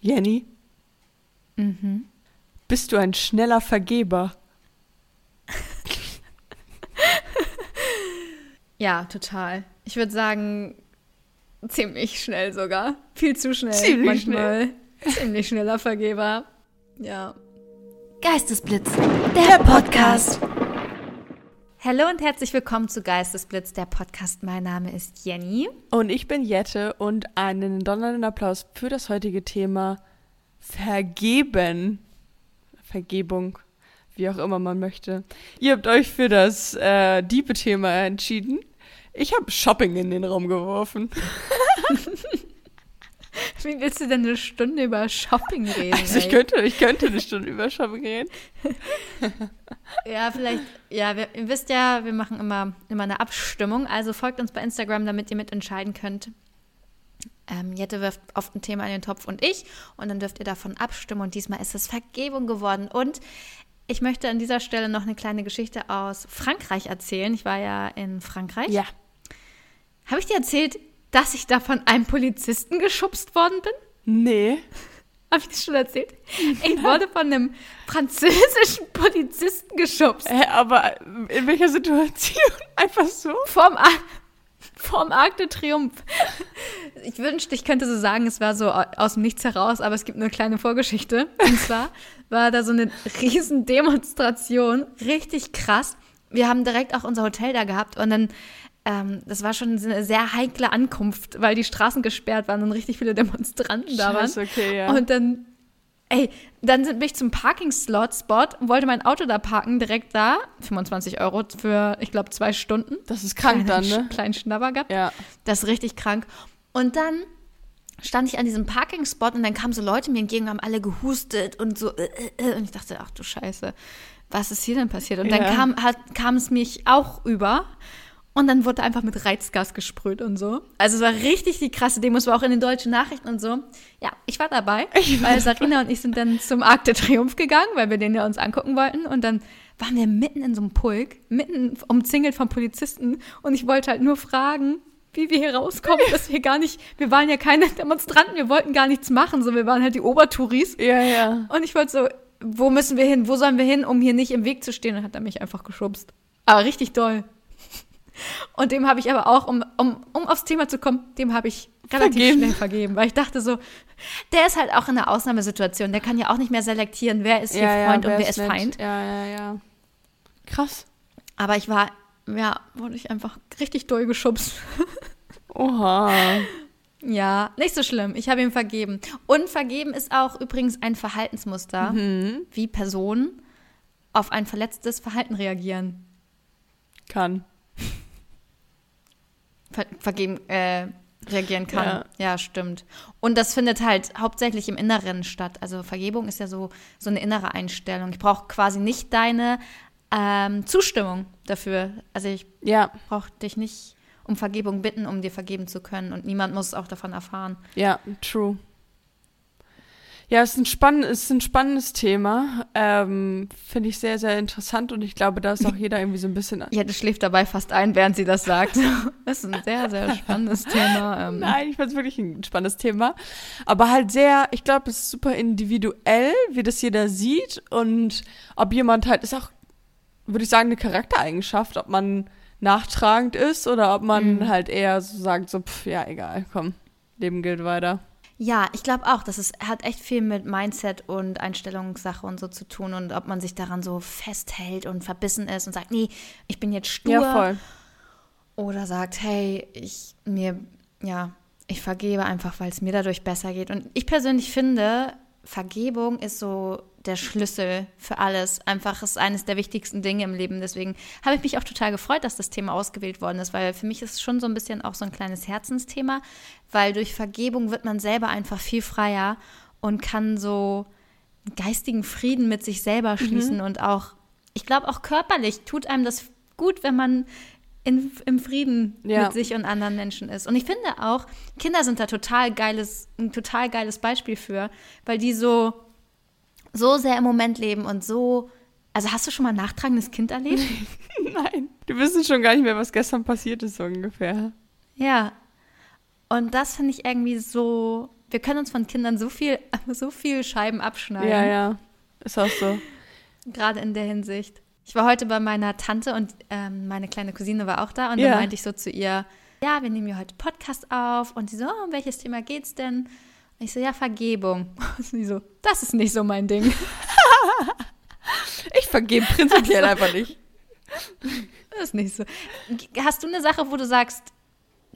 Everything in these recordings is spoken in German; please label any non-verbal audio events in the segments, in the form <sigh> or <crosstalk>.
Jenny, Mhm. bist du ein schneller Vergeber? <laughs> Ja, total. Ich würde sagen, ziemlich schnell sogar. Viel zu schnell. Ziemlich manchmal. <laughs> Ziemlich schneller Vergeber. Ja. Geistesblitz, der Podcast. Hallo und herzlich willkommen zu Geistesblitz, der Podcast. Mein Name ist Jenny. Und ich bin Jette und einen donnernden Applaus für das heutige Thema Vergeben. Vergebung, wie auch immer man möchte. Ihr habt euch für das äh, Diebe-Thema entschieden. Ich habe Shopping in den Raum geworfen. <laughs> Wie willst du denn eine Stunde über Shopping <laughs> reden? Also ich ey? könnte, ich könnte eine Stunde über Shopping reden. <laughs> Ja, vielleicht, ja, wir, ihr wisst ja, wir machen immer, immer eine Abstimmung. Also folgt uns bei Instagram, damit ihr mitentscheiden könnt. Ähm, Jette wirft oft ein Thema in den Topf und ich. Und dann dürft ihr davon abstimmen. Und diesmal ist es Vergebung geworden. Und ich möchte an dieser Stelle noch eine kleine Geschichte aus Frankreich erzählen. Ich war ja in Frankreich. Ja. Habe ich dir erzählt, dass ich da von einem Polizisten geschubst worden bin? Nee. Habe ich das schon erzählt? Ich wurde von einem französischen Polizisten geschubst. Hä, aber in welcher Situation? <laughs> Einfach so? Vorm, Ar vorm Arc de Triomphe. Ich wünschte, ich könnte so sagen, es war so aus dem Nichts heraus, aber es gibt eine kleine Vorgeschichte. Und zwar war da so eine riesen Demonstration, richtig krass. Wir haben direkt auch unser Hotel da gehabt und dann, ähm, das war schon eine sehr heikle Ankunft, weil die Straßen gesperrt waren und richtig viele <laughs> Demonstranten da waren. Okay, ja. Und dann, ey, dann bin ich zum Parking-Slot-Spot und wollte mein Auto da parken, direkt da. 25 Euro für, ich glaube, zwei Stunden. das ist krank dann, ne? Kleinen Schnabber gehabt. Ja. Das ist richtig krank. Und dann stand ich an diesem Parking-Spot und dann kamen so Leute mir entgegen, haben alle gehustet und so. Äh, äh, und ich dachte, ach du Scheiße, was ist hier denn passiert? Und dann kam, hat, kam es mich auch über. Und dann wurde einfach mit Reizgas gesprüht und so. Also es war richtig die krasse Demo. Es war auch in den deutschen Nachrichten und so. Ja, ich war dabei. weil Sarina und ich sind dann zum Arc de Triomphe gegangen, weil wir den ja uns angucken wollten. Und dann waren wir mitten in so einem Pulk, mitten umzingelt von Polizisten. Und ich wollte halt nur fragen, wie wir hier rauskommen, dass wir gar nicht, wir waren ja keine Demonstranten, wir wollten gar nichts machen, so wir waren halt die Obertouris. Ja, ja. Und ich wollte so, wo müssen wir hin, wo sollen wir hin, um hier nicht im Weg zu stehen? Und hat er mich einfach geschubst. Aber richtig doll. Und dem habe ich aber auch, um, um, um aufs Thema zu kommen, dem habe ich relativ Vergeben. schnell vergeben, weil ich dachte so, der ist halt auch in einer Ausnahmesituation, der kann ja auch nicht mehr selektieren, wer ist hier ja, Freund ja, und wer ist nett. Feind. Ja, ja, ja. Krass. Aber ich war, ja, wurde ich einfach richtig doll geschubst. <laughs> Oha. Ja, nicht so schlimm. Ich habe ihm vergeben. Und vergeben ist auch übrigens ein Verhaltensmuster, Mhm. wie Personen auf ein verletztes Verhalten reagieren. Kann. Ver vergeben, äh, reagieren kann. Ja. Ja. stimmt. Und das findet halt hauptsächlich im Inneren statt. Also Vergebung ist ja so, so eine innere Einstellung. Ich brauche quasi nicht deine ähm, Zustimmung dafür. Also ich Ja, brauche dich nicht um Vergebung bitten, um dir vergeben zu können. Und niemand muss auch davon erfahren. ja, true. Ja, es ist ein, spann es ist ein spannendes Thema. Ähm, Finde ich sehr, sehr interessant und ich glaube, da ist auch jeder irgendwie so ein bisschen. Ja, du schläft dabei fast ein, während sie das sagt. <laughs> Das ist ein sehr, sehr spannendes Thema. Ähm, Nein, ich fand es wirklich ein spannendes Thema. Aber halt sehr, ich glaube, es ist super individuell, wie das jeder sieht und ob jemand halt, ist auch, würde ich sagen, eine Charaktereigenschaft, ob man nachtragend ist oder ob man Mhm. halt eher so sagt, so, pff, ja, egal, komm, Leben gilt weiter. Ja, ich glaube auch, das ist, hat echt viel mit Mindset und Einstellungssache und so zu tun und ob man sich daran so festhält und verbissen ist und sagt, nee, ich bin jetzt stur. Ja, voll. Oder sagt, hey, ich mir, ja, ich vergebe einfach, weil es mir dadurch besser geht. Und ich persönlich finde, Vergebung ist so der Schlüssel für alles. Einfach ist eines der wichtigsten Dinge im Leben. Deswegen habe ich mich auch total gefreut, dass das Thema ausgewählt worden ist, weil für mich ist es schon so ein bisschen auch so ein kleines Herzensthema, weil durch Vergebung wird man selber einfach viel freier und kann so einen geistigen Frieden mit sich selber schließen und auch, ich glaube auch körperlich tut einem das gut, wenn man in, im Frieden Ja. mit sich und anderen Menschen ist. Und ich finde auch, Kinder sind da total geiles, ein total geiles Beispiel für, weil die so, so sehr im Moment leben und so. Also hast du schon mal ein nachtragendes Kind erlebt? <laughs> Nein, du wissen schon gar nicht mehr, was gestern passiert ist, so ungefähr. ja. Und das finde ich irgendwie so wir können uns von Kindern so viel, <laughs> so viel Scheiben abschneiden. Ja, ja. Ist auch so. Gerade in der Hinsicht. Ich war heute bei meiner Tante und ähm, meine kleine Cousine war auch da und Ja. dann meinte ich so zu ihr, ja, wir nehmen hier heute Podcast auf und sie so, oh, um welches Thema geht's denn? Ich so, ja, Vergebung. <laughs> Und sie so, das ist nicht so mein Ding. <laughs> Ich vergebe prinzipiell einfach nicht. <laughs> Das ist nicht so. Hast du eine Sache, wo du sagst,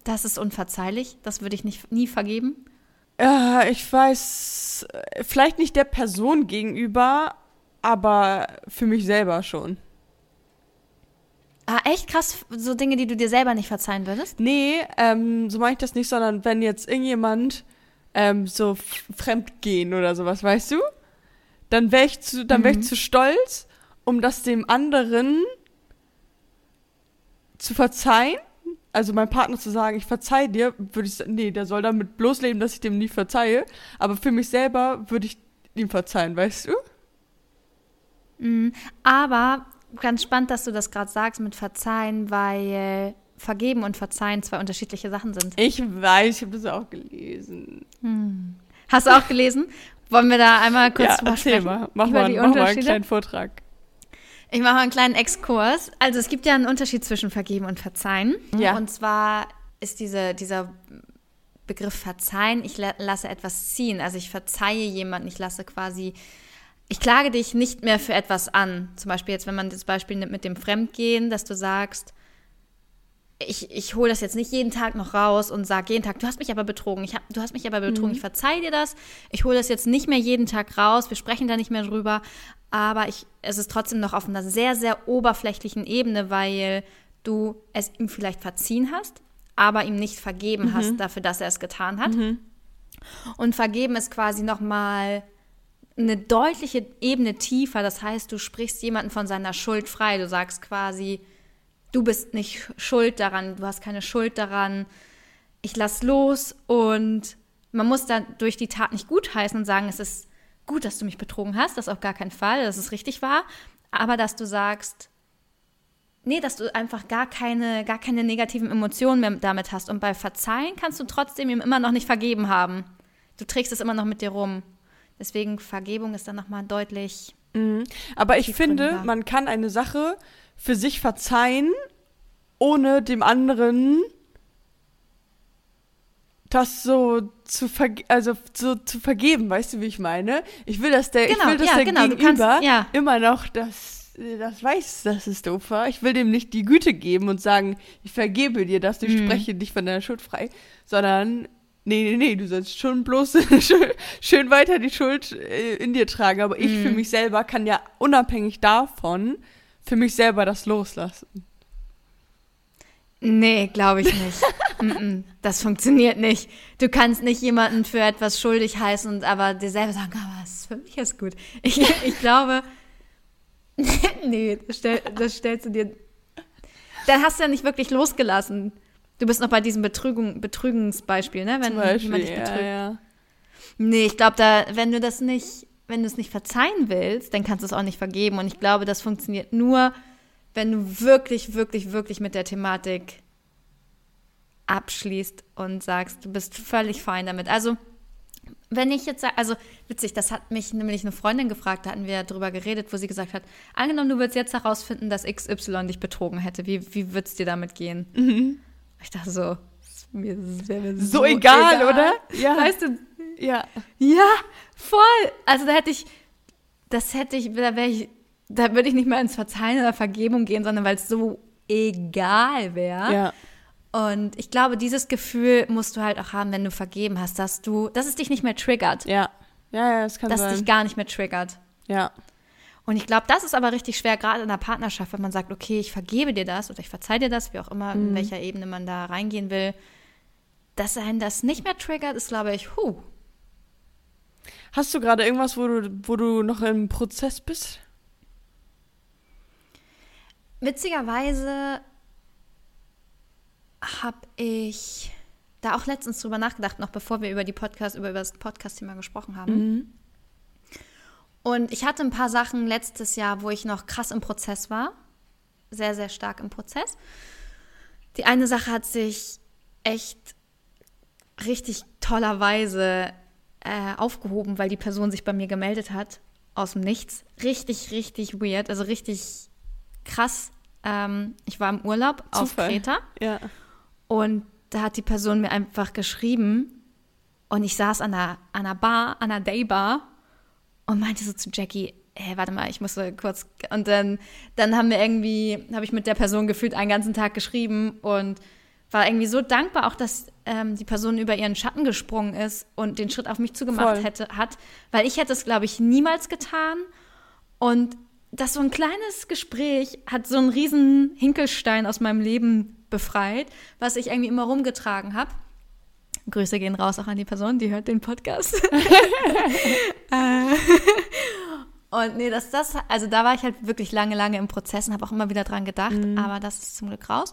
das ist unverzeihlich, das würde ich nicht, nie vergeben? Ja, ich weiß, äh, vielleicht nicht der Person gegenüber, aber für mich selber schon. Ah, echt krass, so Dinge, die du dir selber nicht verzeihen würdest? Nee, ähm, so meine ich das nicht, sondern wenn jetzt irgendjemand ähm, so f- fremd gehen oder sowas, weißt du? Dann wäre ich, zu, dann wär ich zu stolz, um das dem anderen zu verzeihen. Also meinem Partner zu sagen, ich verzeih dir, würde ich sagen, nee, der soll damit bloß leben, dass ich dem nie verzeihe. Aber für mich selber würde ich ihm verzeihen, weißt du? Mhm. Aber ganz spannend, dass du das gerade sagst mit Verzeihen, weil Vergeben und Verzeihen zwei unterschiedliche Sachen sind. Ich weiß, ich habe das auch gelesen. Hast du auch gelesen? Wollen wir da einmal kurz ja, drüber sprechen? mal. Mach mal, die mach mal einen kleinen Vortrag. Ich mache mal einen kleinen Exkurs. Also es gibt ja einen Unterschied zwischen Vergeben und Verzeihen. Ja. Und zwar ist diese, dieser Begriff Verzeihen, ich la lasse etwas ziehen. Also ich verzeihe jemanden, ich lasse quasi, ich klage dich nicht mehr für etwas an. Zum Beispiel jetzt, wenn man das Beispiel nimmt mit dem Fremdgehen, dass du sagst, ich, ich hole das jetzt nicht jeden Tag noch raus und sage jeden Tag, du hast mich aber betrogen, ich hab, du hast mich aber betrogen, ich verzeih dir das, ich hole das jetzt nicht mehr jeden Tag raus, wir sprechen da nicht mehr drüber, aber ich, es ist trotzdem noch auf einer sehr, sehr oberflächlichen Ebene, weil du es ihm vielleicht verziehen hast, aber ihm nicht vergeben hast dafür, dass er es getan hat. Und vergeben ist quasi nochmal eine deutliche Ebene tiefer. Das heißt, du sprichst jemanden von seiner Schuld frei. Du sagst quasi, du bist nicht schuld daran, du hast keine Schuld daran. Ich lass los und man muss dann durch die Tat nicht gutheißen und sagen, es ist gut, dass du mich betrogen hast, das auf gar keinen Fall, dass es richtig war, aber dass du sagst, nee, dass du einfach gar keine, gar keine negativen Emotionen mehr damit hast. Und bei Verzeihen kannst du trotzdem ihm immer noch nicht vergeben haben. Du trägst es immer noch mit dir rum. Deswegen Vergebung ist dann nochmal deutlich. Aber ich finde, man kann eine Sache für sich verzeihen, ohne dem anderen das so zu also so zu vergeben, weißt du, wie ich meine? Ich will, dass der, ich Genau, will, dass ja, der genau, Gegenüber kannst- ja. immer noch das, das weiß, dass es doof war. Ich will dem nicht die Güte geben und sagen, ich vergebe dir das, ich Mhm. spreche dich von deiner Schuld frei, sondern Nee, nee, nee, du sollst schon bloß <laughs> schön, schön weiter die Schuld äh, in dir tragen. Aber ich Mhm. für mich selber kann ja unabhängig davon für mich selber das loslassen. Nee, glaube ich nicht. <laughs> Mm, mm, das funktioniert nicht. Du kannst nicht jemanden für etwas schuldig heißen und aber dir selber sagen, aber es ist für mich ist gut. <laughs> Ich, ich glaube, <laughs> nee, das, stell, das stellst du dir. Dann hast du ja nicht wirklich losgelassen. Du bist noch bei diesem Betrügung, Betrügungsbeispiel, ne? Wenn Beispiel, jemand dich ja, betrügt. ja. Nee, ich glaube, da, wenn du das nicht, wenn du es nicht verzeihen willst, dann kannst du es auch nicht vergeben. Und ich glaube, das funktioniert nur, wenn du wirklich, wirklich, wirklich mit der Thematik abschließt und sagst, du bist völlig fein damit. Also, wenn ich jetzt sage, also witzig, das hat mich nämlich eine Freundin gefragt, da hatten wir drüber geredet, wo sie gesagt hat, angenommen, du würdest jetzt herausfinden, dass XY dich betrogen hätte, wie, wie würde es dir damit gehen? Ich dachte so, mir, mir So egal, oder? Ja. Weißt du, Ja. ja, voll. Also da hätte ich, das hätte ich, da wäre ich, da würde ich nicht mal ins Verzeihen oder Vergebung gehen, sondern weil es so egal wäre. Ja. Und ich glaube, dieses Gefühl musst du halt auch haben, wenn du vergeben hast, dass du, dass es dich nicht mehr triggert, Ja. Ja, ja, das kann dass es sein. dich gar nicht mehr triggert. Ja. Und ich glaube, das ist aber richtig schwer, gerade in der Partnerschaft, wenn man sagt, okay, ich vergebe dir das oder ich verzeihe dir das, wie auch immer, in welcher Ebene man da reingehen will. Dass einen das nicht mehr triggert, ist, glaube ich, huh, Hast du gerade irgendwas, wo du, wo du noch im Prozess bist? Witzigerweise habe ich da auch letztens drüber nachgedacht, noch bevor wir über die Podcast, über, über das Podcast-Thema gesprochen haben. Und ich hatte ein paar Sachen letztes Jahr, wo ich noch krass im Prozess war. Sehr, sehr stark im Prozess. Die eine Sache hat sich echt richtig tollerweise äh, aufgehoben, weil die Person sich bei mir gemeldet hat aus dem Nichts. Richtig, richtig weird, also richtig krass. Ähm, ich war im Urlaub auf Zufall. Kreta Ja. und da hat die Person mir einfach geschrieben und ich saß an einer, an einer Bar, an einer Daybar und meinte so zu Jackie, hey, warte mal, ich muss kurz. Und dann, dann haben wir irgendwie, habe ich mit der Person gefühlt einen ganzen Tag geschrieben und war irgendwie so dankbar auch, dass ähm, die Person über ihren Schatten gesprungen ist und den Schritt auf mich zugemacht Voll. hätte, hat, weil ich hätte es, glaube ich, niemals getan. Und das so ein kleines Gespräch hat so einen riesen Hinkelstein aus meinem Leben befreit, was ich irgendwie immer rumgetragen habe. Grüße gehen raus auch an die Person, die hört den Podcast. <laughs> Äh, <laughs> und nee, das, das, also da war ich halt wirklich lange, lange im Prozess und habe auch immer wieder dran gedacht, aber das ist zum Glück raus.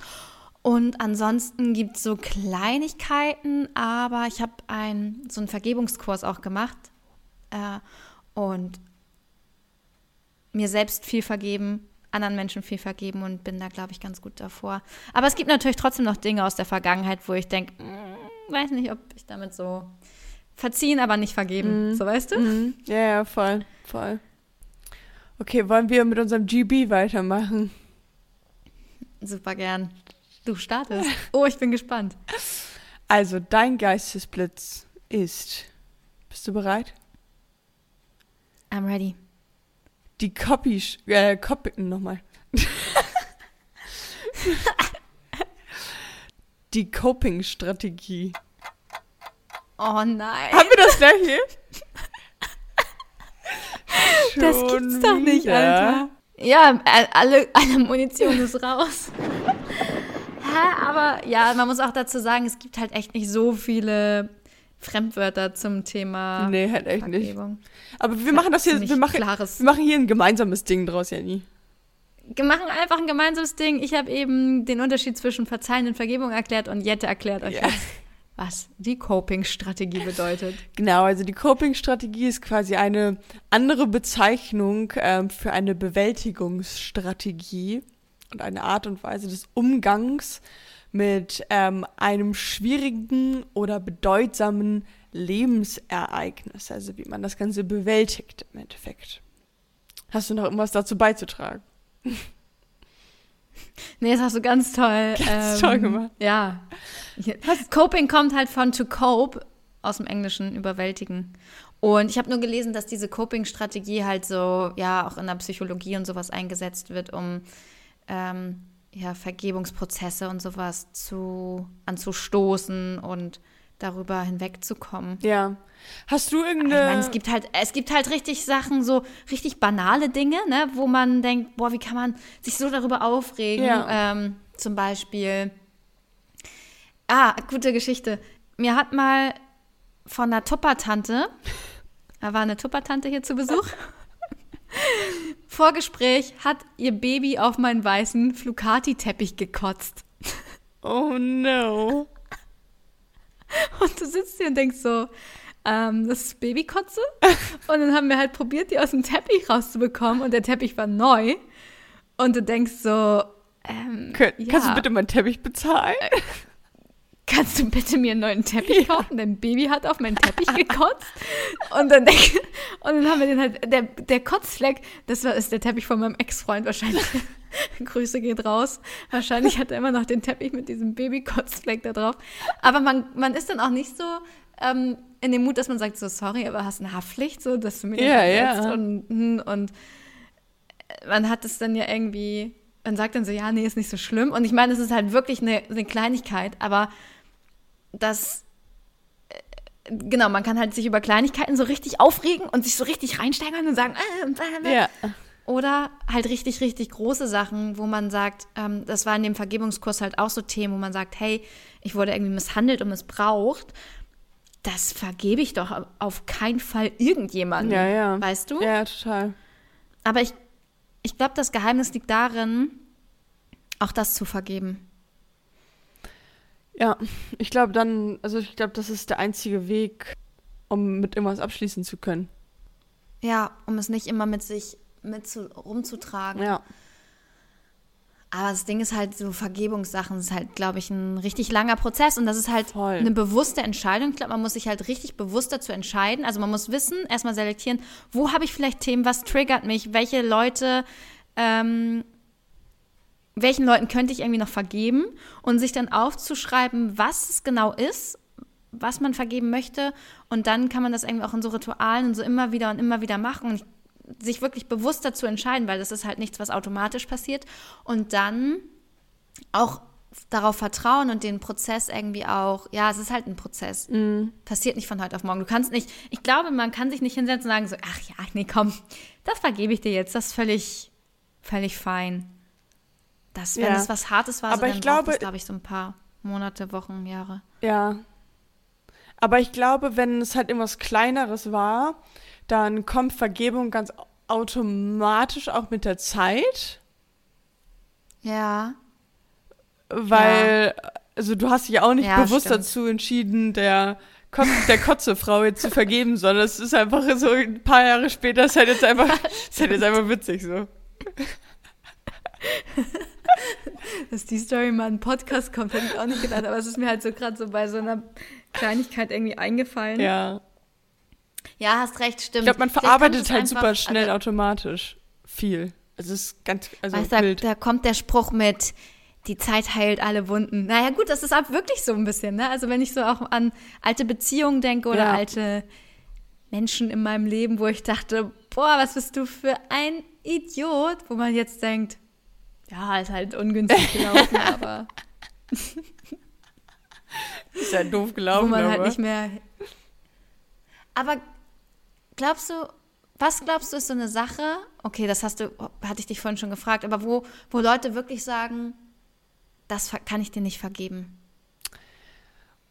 Und ansonsten gibt es so Kleinigkeiten, aber ich habe ein, so einen Vergebungskurs auch gemacht äh, und mir selbst viel vergeben, anderen Menschen viel vergeben und bin da, glaube ich, ganz gut davor. Aber es gibt natürlich trotzdem noch Dinge aus der Vergangenheit, wo ich denke, weiß nicht, ob ich damit so verziehen, aber nicht vergeben. So weißt du? Mhm. Ja, ja, voll, voll. Okay, wollen wir mit unserem GB weitermachen? Super gern. Du startest. <laughs> Oh, ich bin gespannt. Also, dein Geistesblitz ist. Bist du bereit? I'm ready. Die Copy. Äh, Copy. Nochmal. <laughs> Die Coping-Strategie. Oh nein. Haben wir das gleiche? Das gibt's doch nicht, wieder. Alter. Ja, alle, alle Munition ist raus. Aber ja, man muss auch dazu sagen, es gibt halt echt nicht so viele Fremdwörter zum Thema Nee, halt echt nicht. Aber wir machen das hier, wir machen, klares- wir machen hier ein gemeinsames Ding draus, Jenny. Wir machen einfach ein gemeinsames Ding. Ich habe eben den Unterschied zwischen Verzeihen und Vergebung erklärt und Jette erklärt euch Ja. jetzt, was die Coping-Strategie bedeutet. Genau, also die Coping-Strategie ist quasi eine andere Bezeichnung ähm, für eine Bewältigungsstrategie und eine Art und Weise des Umgangs mit ähm, einem schwierigen oder bedeutsamen Lebensereignis, also wie man das Ganze bewältigt im Endeffekt. Hast du noch irgendwas dazu beizutragen? <laughs> Nee, das hast du ganz toll. ähm, Ganz toll gemacht. Ja. Coping kommt halt von to cope aus dem Englischen überwältigen. Und ich habe nur gelesen, dass diese Coping-Strategie halt so, ja, auch in der Psychologie und sowas eingesetzt wird, um ähm, ja, Vergebungsprozesse und sowas zu, anzustoßen und darüber hinwegzukommen. Ja. Hast du Ich irgendeine. meine, es gibt halt, es gibt halt richtig Sachen, so richtig banale Dinge, ne, wo man denkt, boah, wie kann man sich so darüber aufregen? Ja. Ähm, zum Beispiel, ah, gute Geschichte. Mir hat mal von einer Tuppertante, da war eine Tuppertante hier zu Besuch. <laughs> Vorgespräch hat ihr Baby auf meinen weißen Flucati-Teppich gekotzt. oh no. Und du sitzt hier und denkst so, ähm, das ist Babykotze. Und dann haben wir halt probiert, die aus dem Teppich rauszubekommen. Und der Teppich war neu. Und du denkst so, ähm, Kön ja, Kannst du bitte meinen Teppich bezahlen? <laughs> kannst du bitte mir einen neuen Teppich kaufen? Dein Baby hat auf meinen Teppich gekotzt. Und dann, denk, und dann haben wir den halt, der, der Kotzfleck, das war, ist der Teppich von meinem Ex-Freund wahrscheinlich. <laughs> Grüße geht raus. Wahrscheinlich hat er immer noch den Teppich mit diesem Baby-Kotzfleck da drauf. Aber man, man ist dann auch nicht so ähm, in dem Mut, dass man sagt, so sorry, aber hast eine Haftpflicht, so, dass du mir den Ja, ja. Und, hm, und man hat es dann ja irgendwie, man sagt dann so, ja, nee, ist nicht so schlimm. Und ich meine, es ist halt wirklich eine, eine Kleinigkeit, aber das, äh, genau, man kann halt sich über Kleinigkeiten so richtig aufregen und sich so richtig reinsteigern und sagen, äh, äh, äh. Ja. Oder halt richtig, richtig große Sachen, wo man sagt, ähm, das war in dem Vergebungskurs halt auch so Themen, wo man sagt, hey, ich wurde irgendwie misshandelt und missbraucht. Das vergebe ich doch auf keinen Fall irgendjemandem. Ja, ja. Weißt du? Ja, total. Aber ich, ich glaube, das Geheimnis liegt darin, auch das zu vergeben. Ja, ich glaube dann, also ich glaube, das ist der einzige Weg, um mit irgendwas abschließen zu können. Ja, um es nicht immer mit sich mit zu, rumzutragen. Ja. Aber das Ding ist halt, so Vergebungssachen ist halt, glaube ich, ein richtig langer Prozess und das ist halt Voll. eine bewusste Entscheidung. Ich glaube, man muss sich halt richtig bewusst dazu entscheiden. Also man muss wissen, erstmal selektieren, wo habe ich vielleicht Themen, was triggert mich, welche Leute, ähm, welchen Leuten könnte ich irgendwie noch vergeben und sich dann aufzuschreiben, was es genau ist, was man vergeben möchte und dann kann man das irgendwie auch in so Ritualen und so immer wieder und immer wieder machen und sich wirklich bewusst dazu entscheiden, weil das ist halt nichts, was automatisch passiert und dann auch darauf vertrauen und den Prozess irgendwie auch, ja, es ist halt ein Prozess. Passiert nicht von heute auf morgen. Du kannst nicht, ich glaube, man kann sich nicht hinsetzen und sagen so, ach ja, nee, komm, das vergebe ich dir jetzt, das ist völlig, völlig fein. Das, wenn Ja. es was Hartes war, Aber so, ich dann glaube- glaube ich, so ein paar Monate, Wochen, Jahre. Ja. Aber ich glaube, wenn es halt irgendwas Kleineres war, dann kommt Vergebung ganz automatisch auch mit der Zeit, Ja. weil, also du hast dich ja auch nicht Ja, bewusst stimmt. dazu entschieden, der, der Kotzefrau jetzt zu vergeben, sondern es ist einfach so ein paar Jahre später, ist halt jetzt einfach, <laughs> ist halt jetzt einfach witzig so. Dass die Story mal in einen Podcast kommt, hätte ich auch nicht gedacht, aber es ist mir halt so gerade so bei so einer Kleinigkeit irgendwie eingefallen. Ja. Ja, hast recht, stimmt. Ich glaube, man verarbeitet halt einfach- super schnell Also, automatisch viel. Also es ist ganz, also weißt, da, wild. da kommt der Spruch mit, die Zeit heilt alle Wunden. Naja, gut, das ist auch wirklich so ein bisschen, ne? Also wenn ich so auch an alte Beziehungen denke oder Ja. alte Menschen in meinem Leben, wo ich dachte, boah, was bist du für ein Idiot, wo man jetzt denkt, ja, ist halt ungünstig gelaufen, <laughs> aber Ist ja doof wo gelaufen, man aber. halt nicht mehr. Aber glaubst du, was glaubst du ist so eine Sache? Okay, das hast du, hatte ich dich vorhin schon gefragt, aber wo, wo Leute wirklich sagen, das kann ich dir nicht vergeben.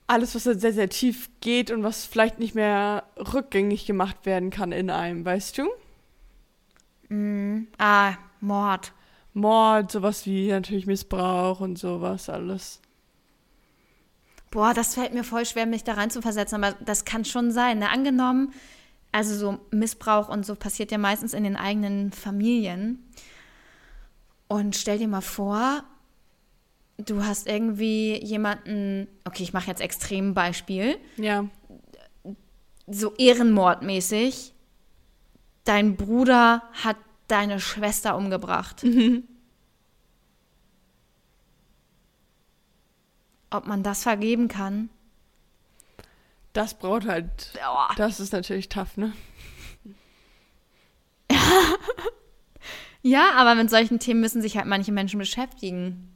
alles, was halt sehr, sehr tief geht und was vielleicht nicht mehr rückgängig gemacht werden kann in einem, weißt du? Ah, Mord. Mord, sowas wie natürlich Missbrauch und sowas alles. Boah, das fällt mir voll schwer, mich da rein zu versetzen, aber das kann schon sein. Ne? Angenommen, also so Missbrauch und so passiert ja meistens in den eigenen Familien. Und stell dir mal vor, du hast irgendwie jemanden, okay, ich mache jetzt extrem Beispiel, Ja. so ehrenmordmäßig, dein Bruder hat deine Schwester umgebracht. Ob man das vergeben kann? Das braucht halt. Boah. Das ist natürlich tough, ne? <laughs> Ja, aber mit solchen Themen müssen sich halt manche Menschen beschäftigen.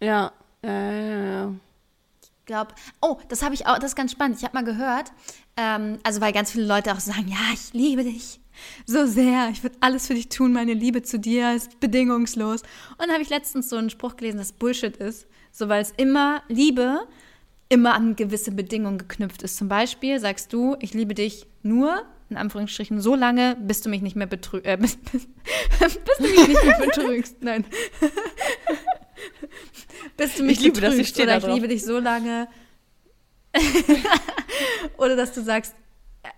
Ja. Ja, ja, ja. Ich glaube, oh, das habe ich auch, das ist ganz spannend. Ich habe mal gehört, ähm, also weil ganz viele Leute auch sagen, ja, ich liebe dich so sehr, ich würde alles für dich tun, meine Liebe zu dir ist bedingungslos. Und dann habe ich letztens so einen Spruch gelesen, dass Bullshit ist, so weil es immer Liebe immer an gewisse Bedingungen geknüpft ist. Zum Beispiel sagst du, ich liebe dich nur in Anführungsstrichen so lange, bis du mich nicht mehr betrügst, äh, bis, <laughs> bis, bis du mich nicht mehr betrügst. Nein. <laughs> bis du mich Ich liebe ich betrügst stehe oder da ich liebe dich so lange. <laughs> oder dass du sagst,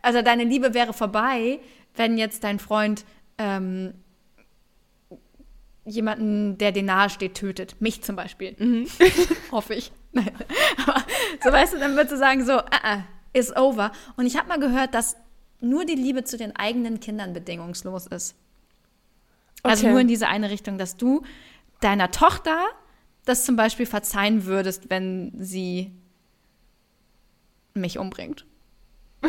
also deine Liebe wäre vorbei, wenn jetzt dein Freund ähm, jemanden, der dir nahe steht, tötet. Mich zum Beispiel. Mhm. <laughs> Hoffe ich. <laughs> Nein. Aber so weißt du, dann würdest du sagen, so, ah, ah, is over. Und ich habe mal gehört, dass nur die Liebe zu den eigenen Kindern bedingungslos ist. Also Okay. nur in diese eine Richtung, dass du deiner Tochter das zum Beispiel verzeihen würdest, wenn sie mich umbringt. <laughs>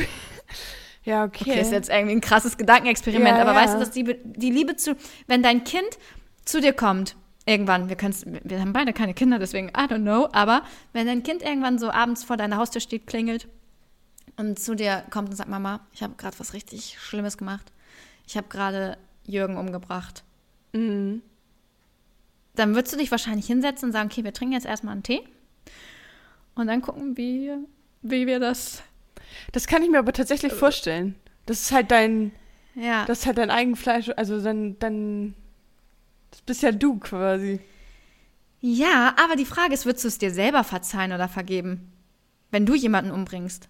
Ja, okay. Okay, ist jetzt irgendwie ein krasses Gedankenexperiment, Ja, aber ja. weißt du, dass die, die Liebe zu, wenn dein Kind zu dir kommt, irgendwann, wir können's, wir haben beide keine Kinder, deswegen, I don't know, aber wenn dein Kind irgendwann so abends vor deiner Haustür steht, klingelt und zu dir kommt und sagt, Mama, ich habe gerade was richtig Schlimmes gemacht. Ich habe gerade Jürgen umgebracht. Mhm. Dann würdest du dich wahrscheinlich hinsetzen und sagen, okay, wir trinken jetzt erstmal einen Tee und dann gucken, wie, wie wir das, Das kann ich mir aber tatsächlich vorstellen. Das ist halt dein, ja. das ist halt dein Eigenfleisch, also dann, dann, das bist ja du quasi. Ja, aber die Frage ist, würdest du es dir selber verzeihen oder vergeben, wenn du jemanden umbringst?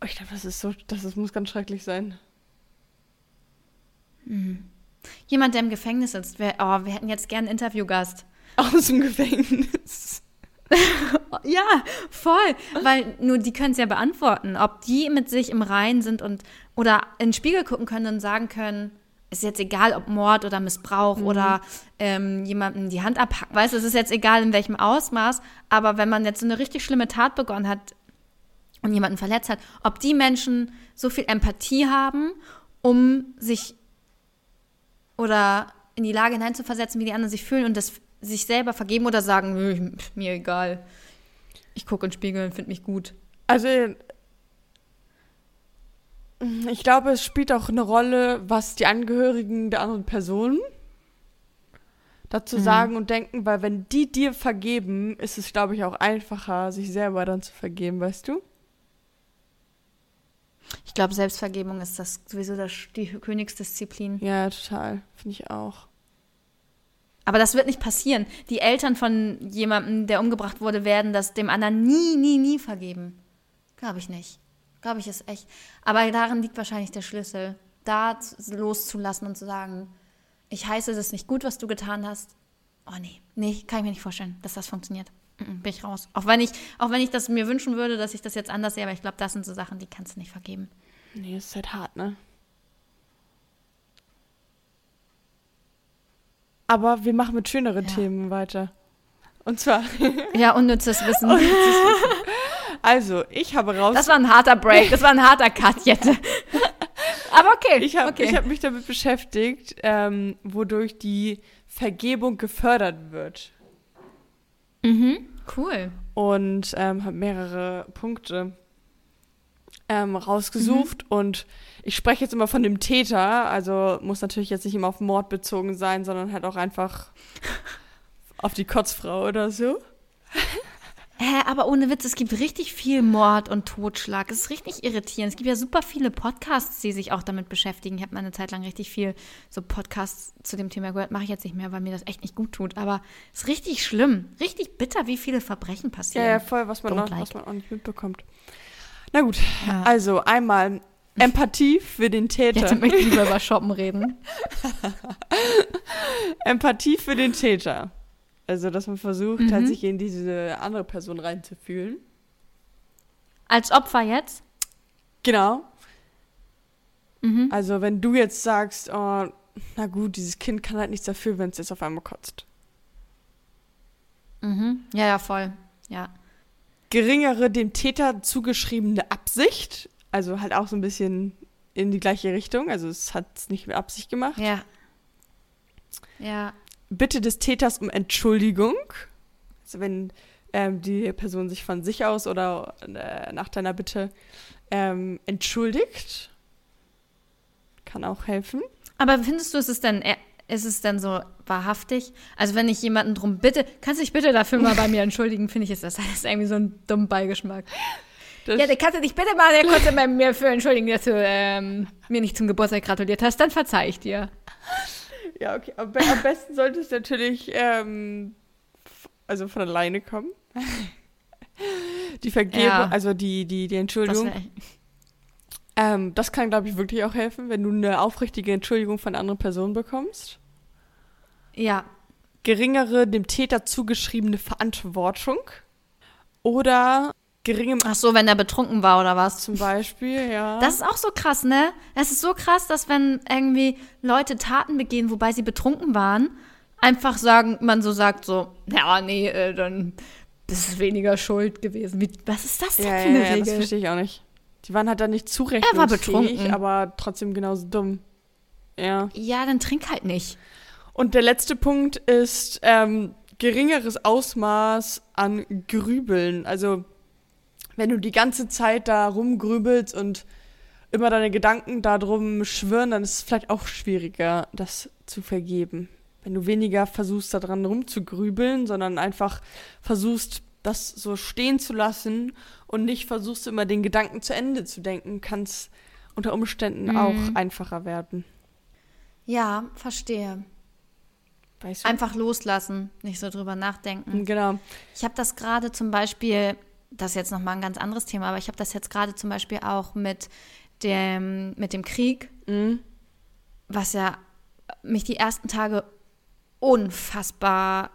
Oh, Ich glaube, das ist so, das ist, muss ganz schrecklich sein. Jemand, der im Gefängnis sitzt. Wir, oh, wir hätten jetzt gern einen Interviewgast. Aus dem Gefängnis. <laughs> Ja, voll. Weil nur die können es ja beantworten, ob die mit sich im Reinen sind und oder in den Spiegel gucken können und sagen können, ist jetzt egal, ob Mord oder Missbrauch oder ähm, jemandem die Hand abhacken. Weißt du, es ist jetzt egal, in welchem Ausmaß, aber wenn man jetzt so eine richtig schlimme Tat begonnen hat und jemanden verletzt hat, ob die Menschen so viel Empathie haben, um sich oder in die Lage hineinzuversetzen, wie die anderen sich fühlen und das sich selber vergeben oder sagen, "Nö, mir egal. Ich gucke in den Spiegel und finde mich gut. Also, ich glaube, es spielt auch eine Rolle, was die Angehörigen der anderen Person dazu sagen und denken, weil wenn die dir vergeben, ist es, glaube ich, auch einfacher, sich selber dann zu vergeben, weißt du? Ich glaube, Selbstvergebung ist das sowieso das, die Königsdisziplin. Ja, total. Finde ich auch. Aber das wird nicht passieren. Die Eltern von jemandem, der umgebracht wurde, werden das dem anderen nie, nie, nie vergeben. Glaube ich nicht. Glaube ich ist echt. Aber darin liegt wahrscheinlich der Schlüssel, da loszulassen und zu sagen, ich heiße das nicht gut, was du getan hast. Oh nee, nee, kann ich mir nicht vorstellen, dass das funktioniert. Bin ich raus. Auch wenn ich, auch wenn ich das mir wünschen würde, dass ich das jetzt anders sehe, aber ich glaube, das sind so Sachen, die kannst du nicht vergeben. Nee, ist halt hart, ne? Aber wir machen mit schöneren Ja. Themen weiter. Und zwar, <laughs> Ja, <laughs> unnützes Wissen. also, ich habe raus. Das war ein harter Break, das war ein harter Cut jetzt. <laughs> Aber okay. ich habe okay. ich hab mich damit beschäftigt, ähm, wodurch die Vergebung gefördert wird. Mhm. Cool. Und ähm, habe mehrere Punkte ähm, rausgesucht. Und ich spreche jetzt immer von dem Täter. Also muss natürlich jetzt nicht immer auf Mord bezogen sein, sondern halt auch einfach auf die Kotzfrau oder so. <laughs> Hä, aber ohne Witz, es gibt richtig viel Mord und Totschlag. Es ist richtig irritierend. Es gibt ja super viele Podcasts, die sich auch damit beschäftigen. Ich habe mal eine Zeit lang richtig viel so Podcasts zu dem Thema gehört. Mache ich jetzt nicht mehr, weil mir das echt nicht gut tut. Aber es ist richtig schlimm. Richtig bitter, wie viele Verbrechen Ja, passieren. ja, voll, was man, Don't noch, like. was man auch nicht mitbekommt. Na gut, Ja. also einmal Empathie für den Täter. Jetzt möchte ich lieber über Shoppen reden. <laughs> Empathie für den Täter. Also, dass man versucht, Mhm. halt sich in diese andere Person reinzufühlen. Als Opfer jetzt? Genau. Mhm. Also, wenn du jetzt sagst, oh, na gut, dieses Kind kann halt nichts dafür, wenn es jetzt auf einmal kotzt. Mhm. Ja, ja, voll. Ja. Geringere dem Täter zugeschriebene Absicht. Also halt auch so ein bisschen in die gleiche Richtung. Also es hat es nicht mit Absicht gemacht. Ja. Ja. Bitte des Täters um Entschuldigung. Also wenn ähm, die Person sich von sich aus oder äh, nach deiner Bitte ähm, entschuldigt. Kann auch helfen. Aber findest du, ist es denn, äh, ist es denn so wahrhaftig? Also wenn ich jemanden drum bitte, kannst du dich bitte dafür mal bei mir entschuldigen, finde ich, ist das alles irgendwie so ein dummer Beigeschmack. Das, Ja, dann kannst du dich bitte mal sehr kurz bei mir für entschuldigen, dass du ähm, mir nicht zum Geburtstag gratuliert hast, dann verzeih ich dir. ja okay. Am, am besten sollte es natürlich ähm, also von alleine kommen. <laughs> Die Vergebung, Ja. also die, die, die Das Entschuldigung. wär, Ähm, das kann, glaube ich, wirklich auch helfen, wenn du eine aufrichtige Entschuldigung von anderen Person bekommst. ja, Geringere dem Täter zugeschriebene Verantwortung. Oder geringem ach so, wenn er betrunken war oder was? zum Beispiel, ja. Das ist auch so krass, ne? Es ist so krass, dass wenn irgendwie Leute Taten begehen, wobei sie betrunken waren, einfach sagen, man so sagt so, ja, nee, äh, dann bist du weniger schuld gewesen. Wie, was ist das denn ja, für ja, eine ja, das Regel? verstehe ich auch nicht. Die waren halt dann nicht zurechnungsfähig, betrunken. aber trotzdem genauso dumm. Ja. Ja, dann trink halt nicht. Und der letzte Punkt ist ähm, geringeres Ausmaß an Grübeln. Also wenn du die ganze Zeit da rumgrübelst und immer deine Gedanken darum schwirren, dann ist es vielleicht auch schwieriger, das zu vergeben. Wenn du weniger versuchst, daran rumzugrübeln, sondern einfach versuchst, das so stehen zu lassen und nicht versuchst, immer den Gedanken zu Ende zu denken, kann es unter Umständen Mhm. auch einfacher werden. Ja, verstehe. Weißt du? Einfach loslassen, nicht so drüber nachdenken. Genau. Ich habe das gerade zum Beispiel, das ist jetzt nochmal ein ganz anderes Thema, aber ich habe das jetzt gerade zum Beispiel auch mit dem, mit dem Krieg, Mhm. was ja mich die ersten Tage unfassbar,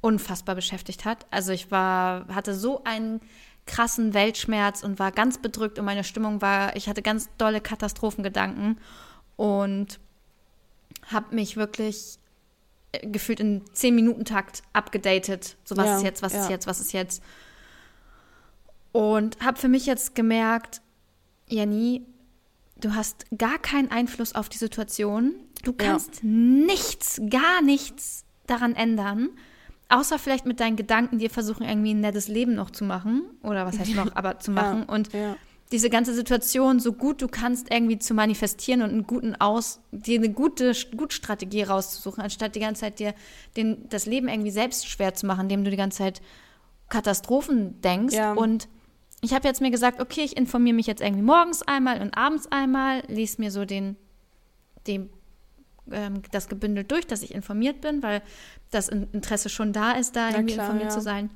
unfassbar beschäftigt hat. Also ich war, hatte so einen krassen Weltschmerz und war ganz bedrückt und meine Stimmung war, ich hatte ganz dolle Katastrophengedanken und habe mich wirklich äh, gefühlt in 10 Minuten Takt abgedatet. So was Ja, ist jetzt, was ja. ist jetzt, was ist jetzt. Und habe für mich jetzt gemerkt, Jenny, du hast gar keinen Einfluss auf die Situation. Du kannst nichts, gar nichts daran ändern. Außer vielleicht mit deinen Gedanken dir versuchen, irgendwie ein nettes Leben noch zu machen. Oder was heißt noch, aber zu <laughs> machen. Und Ja. diese ganze Situation so gut du kannst irgendwie zu manifestieren und einen guten Aus, dir eine gute Gutstrategie rauszusuchen, anstatt die ganze Zeit dir den, das Leben irgendwie selbst schwer zu machen, indem du die ganze Zeit Katastrophen denkst. Ja. Und ich habe jetzt mir gesagt, okay, ich informiere mich jetzt irgendwie morgens einmal und abends einmal, lese mir so den, den ähm, das gebündelt durch, dass ich informiert bin, weil das In- Interesse schon da ist, da irgendwie klar, informiert ja. zu sein.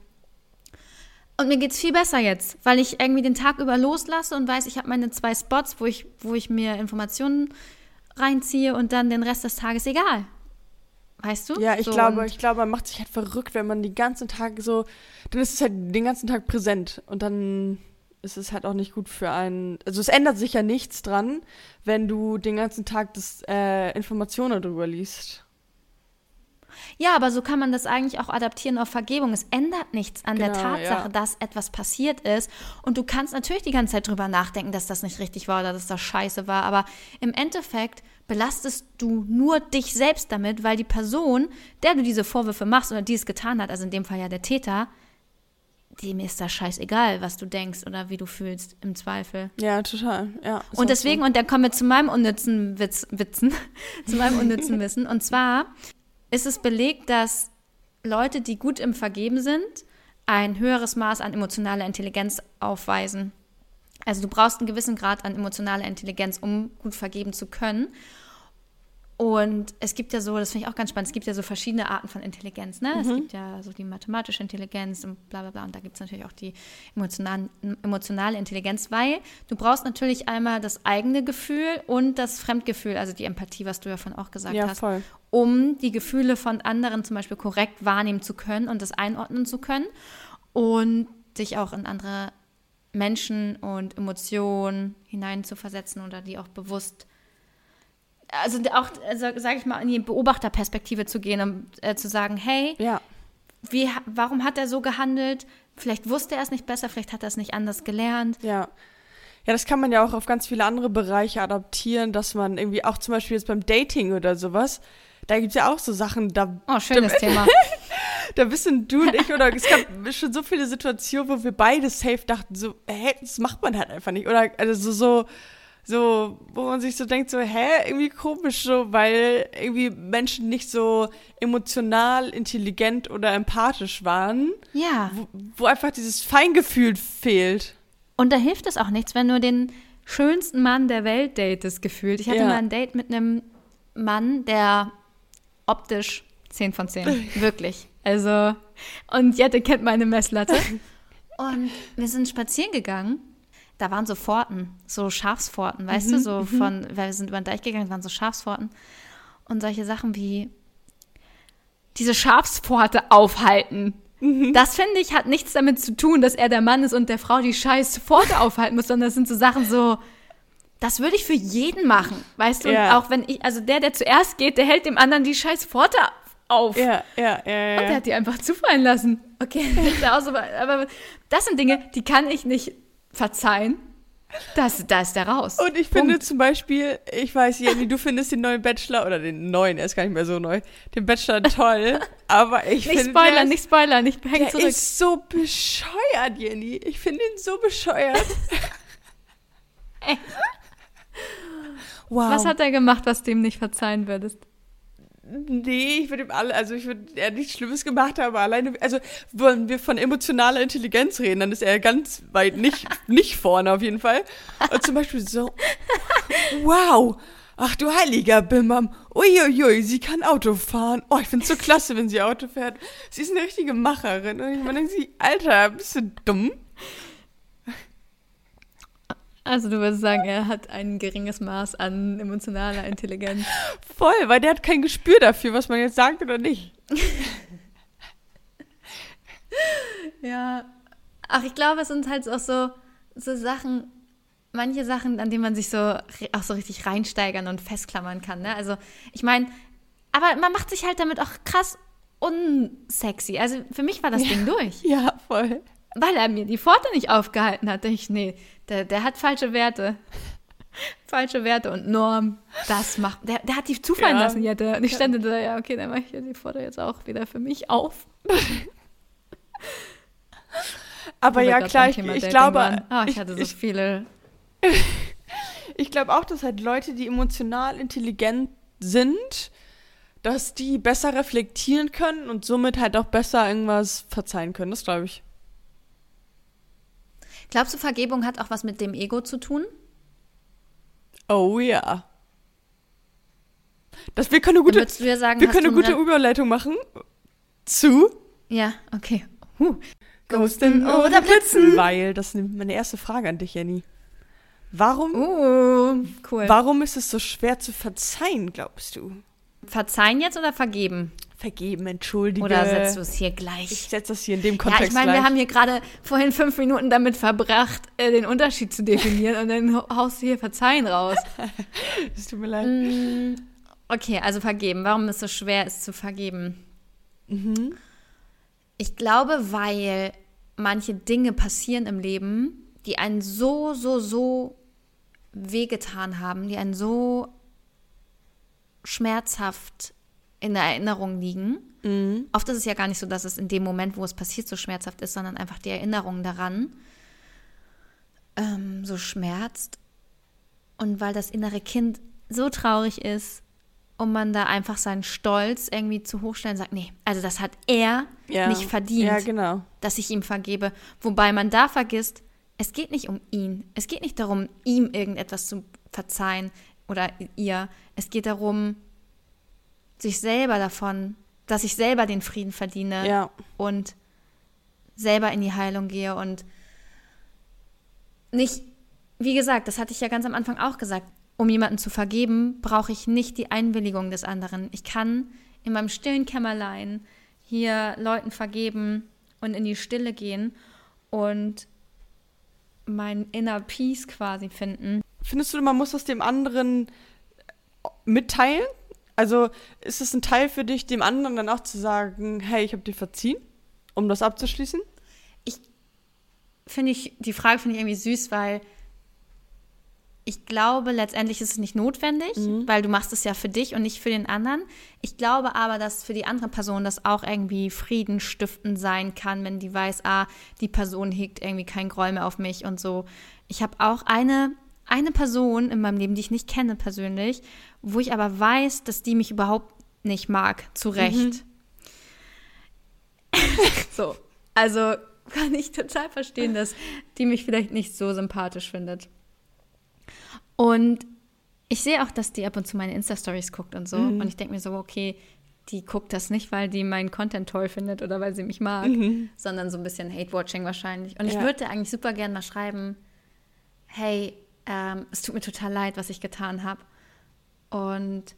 Und mir geht's viel besser jetzt, weil ich irgendwie den Tag über loslasse und weiß, ich habe meine zwei Spots, wo ich, wo ich mir Informationen reinziehe und dann den Rest des Tages egal. Weißt du? Ja, ich So, glaube, ich glaube, man macht sich halt verrückt, wenn man den ganzen Tag so, dann ist es halt den ganzen Tag präsent und dann ist es halt auch nicht gut für einen. Also es ändert sich ja nichts dran, wenn du den ganzen Tag das äh, Informationen darüber liest. Ja, aber so kann man das eigentlich auch adaptieren auf Vergebung. Es ändert nichts an der Genau, Tatsache, ja. dass etwas passiert ist. Und du kannst natürlich die ganze Zeit drüber nachdenken, dass das nicht richtig war oder dass das scheiße war. Aber im Endeffekt belastest du nur dich selbst damit, weil die Person, der du diese Vorwürfe machst oder die es getan hat, also in dem Fall ja der Täter, dem ist das scheißegal, was du denkst oder wie du fühlst, im Zweifel. Ja, total. Ja, Und deswegen, so. und dann kommen wir zu meinem unnützen Witz, Witzen, <laughs> zu meinem unnützen Wissen. Und zwar ist es belegt, dass Leute, die gut im Vergeben sind, ein höheres Maß an emotionaler Intelligenz aufweisen. Also du brauchst einen gewissen Grad an emotionaler Intelligenz, um gut vergeben zu können. Und es gibt ja so, das finde ich auch ganz spannend, es gibt ja so verschiedene Arten von Intelligenz. Ne? Es gibt ja so die mathematische Intelligenz und bla bla bla. Und da gibt es natürlich auch die emotionale, emotionale Intelligenz, weil du brauchst natürlich einmal das eigene Gefühl und das Fremdgefühl, also die Empathie, was du ja von auch gesagt Ja, hast, voll. um die Gefühle von anderen zum Beispiel korrekt wahrnehmen zu können und das einordnen zu können und dich auch in andere Menschen und Emotionen hineinzuversetzen oder die auch bewusst also auch, also, sage ich mal, in die Beobachterperspektive zu gehen, um äh, zu sagen, hey, Ja. wie, warum hat er so gehandelt? Vielleicht wusste er es nicht besser, vielleicht hat er es nicht anders gelernt. Ja. Ja, das kann man ja auch auf ganz viele andere Bereiche adaptieren, dass man irgendwie auch zum Beispiel jetzt beim Dating oder sowas, da gibt es ja auch so Sachen, da, Oh, schönes <laughs> Thema. da wissen du und ich oder es gab schon so viele Situationen, wo wir beide safe dachten, so, hä, das macht man halt einfach nicht. Oder also so, so, wo man sich so denkt, so, hä, irgendwie komisch, so, weil irgendwie Menschen nicht so emotional, intelligent oder empathisch waren, Ja. wo, wo einfach dieses Feingefühl fehlt. Und da hilft es auch nichts, wenn du den schönsten Mann der Welt datest, gefühlt. Ich hatte Ja. mal ein Date mit einem Mann, der optisch 10 von 10. <laughs> Wirklich. Also, und Jette kennt meine Messlatte. <laughs> Und wir sind spazieren gegangen. Da waren so Pforten, so Schafspforten, weißt du, so von, weil wir sind über den Deich gegangen, waren so Schafspforten. Und solche Sachen wie diese Schafspforte aufhalten. Das finde ich hat nichts damit zu tun, dass er der Mann ist und der Frau die scheiß Pforte aufhalten muss, sondern das sind so Sachen so, das würde ich für jeden machen, weißt du? Und Ja. auch wenn ich, also der, der zuerst geht, der hält dem anderen die scheiß Pforte auf. Ja, ja, ja, ja. Und der hat die einfach zufallen lassen. Okay, <laughs> aber das sind Dinge, die kann ich nicht verzeihen. Das, da ist der raus. Und ich finde zum Beispiel, ich weiß, Jenny, du findest den neuen Bachelor, oder den neuen, er ist gar nicht mehr so neu, den Bachelor toll, <laughs> aber ich nicht finde. spoilern, der, nicht spoilern, nicht häng Der zurück. ist so bescheuert, Jenny. Ich finde ihn so bescheuert. <laughs> Ey. wow. Was hat er gemacht, was du ihm nicht verzeihen würdest? Nee, ich würde ihm alle, also ich würde er nichts Schlimmes gemacht haben, aber alleine, also wollen wir von emotionaler Intelligenz reden, dann ist er ganz weit nicht, <laughs> nicht vorne auf jeden Fall. Und zum Beispiel so, wow, ach du heiliger Bimmam, uiuiui, sie kann Auto fahren. Oh, ich find's so klasse, wenn sie Auto fährt. Sie ist eine richtige Macherin. Und ich meine, sie, Alter, bist du dumm? Also du würdest sagen, er hat ein geringes Maß an emotionaler Intelligenz. Voll, weil der hat kein Gespür dafür, was man jetzt sagt oder nicht. <laughs> Ja. Ach, ich glaube, es sind halt auch so, so Sachen, manche Sachen, an denen man sich so auch so richtig reinsteigern und festklammern kann. Ne? Also, ich meine, aber man macht sich halt damit auch krass unsexy. Also für mich war das Ding durch. Ja, voll. Weil er mir die Pforte nicht aufgehalten hat. Dachte ich, nee, der, der hat falsche Werte. <laughs> falsche Werte und Norm. Das macht. Der, der hat die zufallen Ja. lassen, die hätte. Und ich stand da, ja, okay, dann mache ich ja die Pforte jetzt auch wieder für mich auf. <laughs> Aber wir ja, grad klar, ich, ich glaube. Ah, ich ich, hatte so ich, viele. <laughs> ich glaube auch, dass halt Leute, die emotional intelligent sind, dass die besser reflektieren können und somit halt auch besser irgendwas verzeihen können. Das glaube ich. Glaubst du, Vergebung hat auch was mit dem Ego zu tun? Oh ja. Das, wir können eine gute, ja sagen, wir können eine gute Überleitung machen zu Ja, okay. Huh. Ghosten oder Blitzen. Weil, das ist meine erste Frage an dich, Jenny. Warum, Uh, cool. warum ist es so schwer zu verzeihen, glaubst du? Verzeihen jetzt oder vergeben? Vergeben, entschuldige. Oder setzt du es hier Ich gleich? setze das hier in dem Ja, Kontext ich meine, wir haben hier gerade vorhin fünf Minuten damit verbracht, äh, den Unterschied zu definieren und dann haust du hier Verzeihen raus. <laughs> Es tut mir leid. Mm, okay, also vergeben. Warum es so schwer ist zu vergeben? Mhm. Ich glaube, weil manche Dinge passieren im Leben, die einen so, so, so wehgetan haben, die einen so schmerzhaft in der Erinnerung liegen. Mhm. Oft ist es ja gar nicht so, dass es in dem Moment, wo es passiert, so schmerzhaft ist, sondern einfach die Erinnerung daran ähm, so schmerzt. Und weil das innere Kind so traurig ist und man da einfach seinen Stolz irgendwie zu hochstellen und sagt, nee, also das hat er Ja. nicht verdient, Ja, genau. dass ich ihm vergebe. Wobei man da vergisst, es geht nicht um ihn. Es geht nicht darum, ihm irgendetwas zu verzeihen oder ihr. Es geht darum, sich selber davon, dass ich selber den Frieden verdiene Ja. und selber in die Heilung gehe und nicht, wie gesagt, das hatte ich ja ganz am Anfang auch gesagt, um jemanden zu vergeben, brauche ich nicht die Einwilligung des anderen. Ich kann in meinem stillen Kämmerlein hier Leuten vergeben und in die Stille gehen und mein inner Peace quasi finden. Findest du, man muss das dem anderen mitteilen? Also ist es ein Teil für dich, dem anderen dann auch zu sagen, hey, ich habe dir verziehen, um das abzuschließen? Ich finde ich, die Frage finde ich irgendwie süß, weil ich glaube, letztendlich ist es nicht notwendig, weil du machst es ja für dich und nicht für den anderen. Ich glaube aber, dass für die andere Person das auch irgendwie friedenstiftend sein kann, wenn die weiß, ah, die Person hegt irgendwie kein Groll mehr auf mich und so. Ich habe auch eine, eine Person in meinem Leben, die ich nicht kenne persönlich, wo ich aber weiß, dass die mich überhaupt nicht mag, zu Recht. <laughs> so, also kann ich total verstehen, dass die mich vielleicht nicht so sympathisch findet. Und ich sehe auch, dass die ab und zu meine Insta-Stories guckt und so. Und ich denke mir so, okay, die guckt das nicht, weil die meinen Content toll findet oder weil sie mich mag, sondern so ein bisschen Hate-Watching wahrscheinlich. Und ich Ja. würde eigentlich super gerne mal schreiben, hey, ähm, es tut mir total leid, was ich getan habe. Und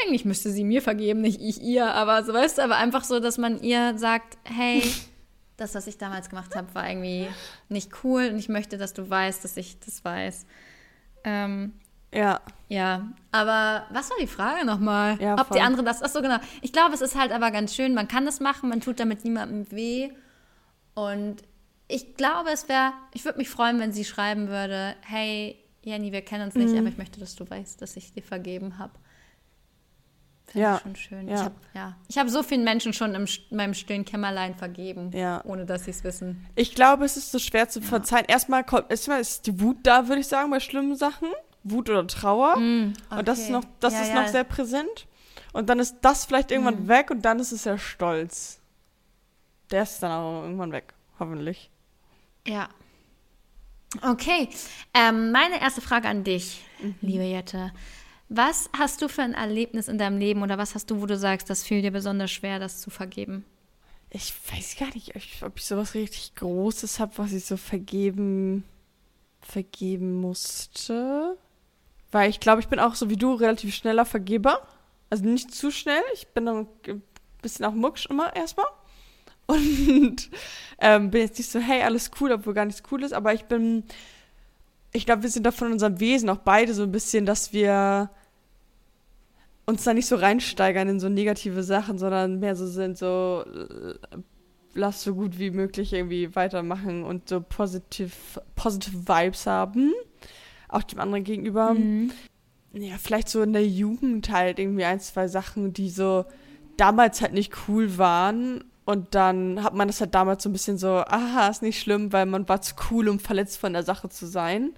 eigentlich müsste sie mir vergeben, nicht ich ihr, aber so weißt du, aber einfach so, dass man ihr sagt, hey, <laughs> das, was ich damals gemacht habe, war irgendwie nicht cool und ich möchte, dass du weißt, dass ich das weiß. Ähm, Ja. ja, aber was war die Frage nochmal? Ja, Ob voll. die andere das, ach so genau. Ich glaube, es ist halt aber ganz schön, man kann das machen, man tut damit niemandem weh und ich glaube, es wäre, ich würde mich freuen, wenn sie schreiben würde, hey, Jenny, wir kennen uns nicht, Mhm. aber ich möchte, dass du weißt, dass ich dir vergeben habe. Finde Ja, ich schon schön. ja. Ich habe ja. Ich hab so vielen Menschen schon in meinem stillen Kämmerlein vergeben, Ja. ohne dass sie es wissen. Ich glaube, es ist so schwer zu verzeihen. Erstmal kommt, erstmal ist die Wut da, würde ich sagen, bei schlimmen Sachen. Wut oder Trauer. Und das ist okay. noch, das Ja, ist ja. noch sehr präsent. Und dann ist das vielleicht irgendwann weg und dann ist es ja Stolz. Der ist dann auch irgendwann weg, hoffentlich. Ja. Okay. Ähm, meine erste Frage an dich, liebe Jette. Was hast du für ein Erlebnis in deinem Leben oder was hast du, wo du sagst, das fiel dir besonders schwer, das zu vergeben? Ich weiß gar nicht, ob ich- ob ich sowas richtig Großes habe, was ich so vergeben vergeben musste. Weil ich glaube, ich bin auch so wie du relativ schneller Vergeber. Also nicht zu schnell. Ich bin dann ein bisschen auch mucksch immer erstmal. Und ähm, bin jetzt nicht so, hey, alles cool, obwohl gar nichts cool ist. Aber ich bin, ich glaube, wir sind da von unserem Wesen auch beide so ein bisschen, dass wir uns da nicht so reinsteigern in so negative Sachen, sondern mehr so sind, so lass so gut wie möglich irgendwie weitermachen und so positive, positive Vibes haben. Auch dem anderen gegenüber. Mhm. Ja, vielleicht so in der Jugend halt irgendwie ein, zwei Sachen, die so damals halt nicht cool waren. Und dann hat man das halt damals so ein bisschen so, aha, ist nicht schlimm, weil man war zu cool, um verletzt von der Sache zu sein.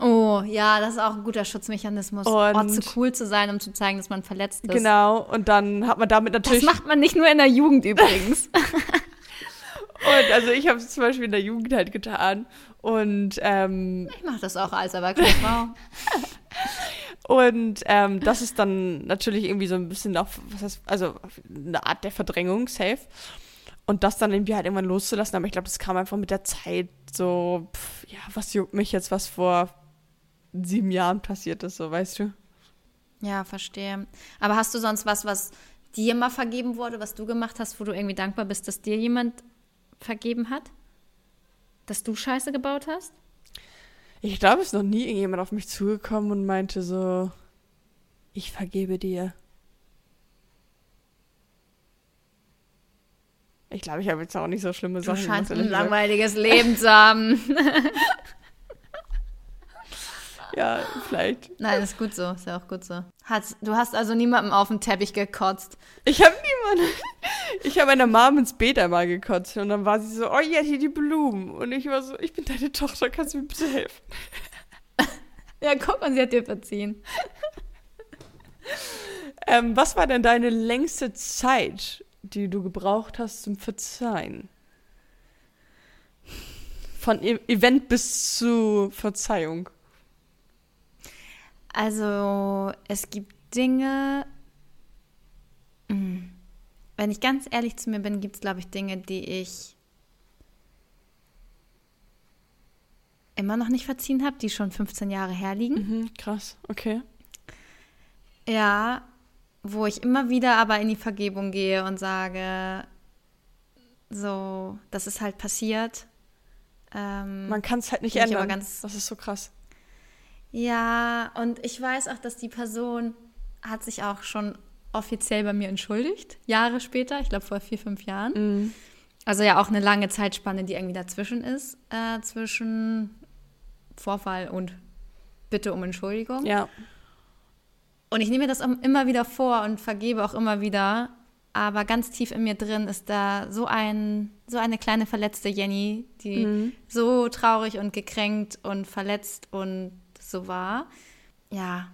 Oh, ja, das ist auch ein guter Schutzmechanismus. Und oh, zu cool zu sein, um zu zeigen, dass man verletzt ist. Genau, und dann hat man damit natürlich. Das macht man nicht nur in der Jugend <laughs> übrigens. und also ich habe es zum Beispiel in der Jugend halt getan. Und ähm, ich mache das auch als erwachsene Frau. <laughs> und ähm, das ist dann natürlich irgendwie so ein bisschen auch, was heißt, also eine Art der Verdrängung, safe. Und das dann irgendwie halt irgendwann loszulassen, aber ich glaube, das kam einfach mit der Zeit so, pff, ja, was juckt mich jetzt, was vor sieben Jahren passiert ist, so weißt du. Ja, verstehe. Aber hast du sonst was, was dir mal vergeben wurde, was du gemacht hast, wo du irgendwie dankbar bist, dass dir jemand vergeben hat? Dass du Scheiße gebaut hast? Ich glaube, es ist noch nie irgendjemand auf mich zugekommen und meinte so, ich vergebe dir. Ich glaube, ich habe jetzt auch nicht so schlimme Sachen. Du scheinst ein langweiliges Leben zu haben. <laughs> <laughs> Ja, vielleicht. Nein, ist gut so. Ist ja auch gut so. Hast, du hast also niemandem auf den Teppich gekotzt. Ich habe niemanden. Ich habe meiner Mom ins Bett einmal gekotzt und dann war sie so, oh ja, hier die Blumen. Und ich war so, ich bin deine Tochter, kannst du mir bitte helfen? <laughs> ja, guck mal, sie hat dir verziehen. ähm, was war denn deine längste Zeit, die du gebraucht hast zum Verzeihen? Von e Event bis zu Verzeihung. Also es gibt Dinge, hm, wenn ich ganz ehrlich zu mir bin, gibt es, glaube ich, Dinge, die ich immer noch nicht verziehen habe, die schon 15 Jahre herliegen. Mhm, krass, okay. Ja, wo ich immer wieder aber in die Vergebung gehe und sage, so, das ist halt passiert. Ähm, Man kann es halt nicht ändern. Das ist so krass. Ja, und ich weiß auch, dass die Person hat sich auch schon offiziell bei mir entschuldigt, Jahre später, ich glaube vor vier, fünf Jahren. Mhm. Also ja auch eine lange Zeitspanne, die irgendwie dazwischen ist, äh, zwischen Vorfall und Bitte um Entschuldigung. Ja. Und ich nehme mir das immer wieder vor und vergebe auch immer wieder. Aber ganz tief in mir drin ist da so ein, so eine kleine verletzte Jenny, die mhm. so traurig und gekränkt und verletzt und so war. Ja,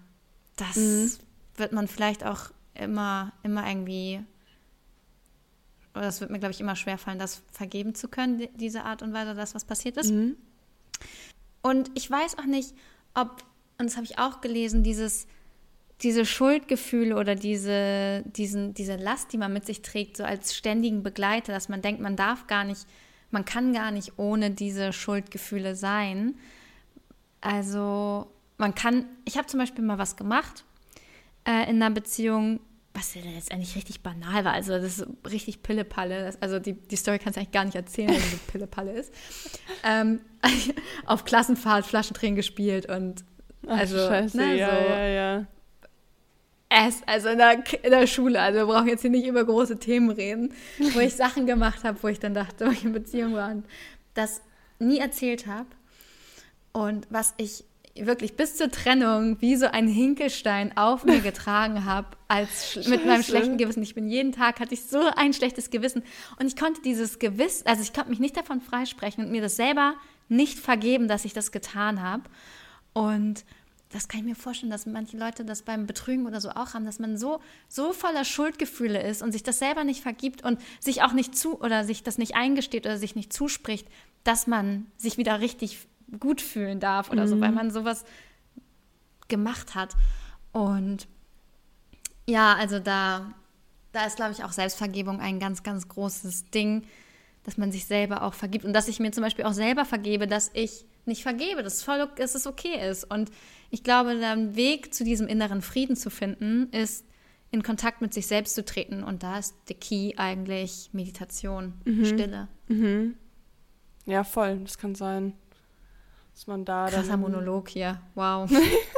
das mhm. wird man vielleicht auch immer, immer irgendwie, oder es wird mir, glaube ich, immer schwerfallen, das vergeben zu können, diese Art und Weise, dass was passiert ist. Mhm. Und ich weiß auch nicht, ob, und das habe ich auch gelesen, dieses, diese Schuldgefühle oder diese, diesen, diese Last, die man mit sich trägt, so als ständigen Begleiter, dass man denkt, man darf gar nicht, man kann gar nicht ohne diese Schuldgefühle sein. Also man kann, ich habe zum Beispiel mal was gemacht äh, in einer Beziehung, was ja letztendlich richtig banal war. Also das ist richtig Pillepalle. Also die, die Story kannst du eigentlich gar nicht erzählen, wenn sie Pillepalle ist. <laughs> Ähm, <laughs> auf Klassenfahrt Flaschentränen gespielt und also Ach, Scheiße, ne, ja, so ja, ja. Es, also in der, in der Schule, also wir brauchen jetzt hier nicht über große Themen reden, wo ich <laughs> Sachen gemacht habe, wo ich dann dachte, wo ich in Beziehung war und das nie erzählt habe. Und was ich wirklich bis zur Trennung wie so ein Hinkelstein auf mir <laughs> getragen habe, als mit meinem schlechten Gewissen. Ich bin jeden Tag hatte ich so ein schlechtes Gewissen und ich konnte dieses Gewissen, also ich konnte mich nicht davon freisprechen und mir das selber nicht vergeben, dass ich das getan habe. Und das kann ich mir vorstellen, dass manche Leute das beim Betrügen oder so auch haben, dass man so, so voller Schuldgefühle ist und sich das selber nicht vergibt und sich auch nicht zu oder sich das nicht eingesteht oder sich nicht zuspricht, dass man sich wieder richtig gut fühlen darf oder mhm. so, weil mhm. man sowas gemacht hat. Und ja, also da, da ist, glaube ich, auch Selbstvergebung ein ganz, ganz großes Ding, dass man sich selber auch vergibt und dass ich mir zum Beispiel auch selber vergebe, dass ich nicht vergebe, dass es, voll, dass es okay ist. Und ich glaube, der Weg zu diesem inneren Frieden zu finden, ist in Kontakt mit sich selbst zu treten. Und da ist der Key eigentlich Meditation, Mhm. Stille. Ja, voll. Das kann sein. Dass man da Krasser dann. Monolog hier. Wow.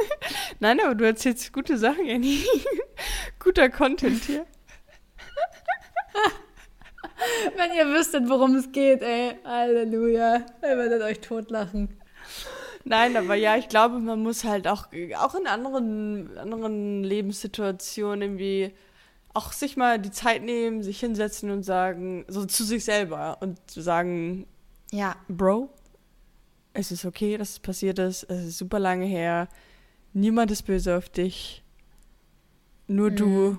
<laughs> Nein, aber du erzählst gute Sachen, Annie. <laughs> Guter Content hier. <laughs> Wenn ihr wüsstet, worum es geht, ey. Halleluja. Ihr werdet euch totlachen. Nein, aber ja, ich glaube, man muss halt auch, auch in anderen, anderen Lebenssituationen irgendwie auch sich mal die Zeit nehmen, sich hinsetzen und sagen, so zu sich selber und zu sagen, Ja, Bro, es ist okay, dass es passiert ist, es ist super lange her, niemand ist böse auf dich, nur du,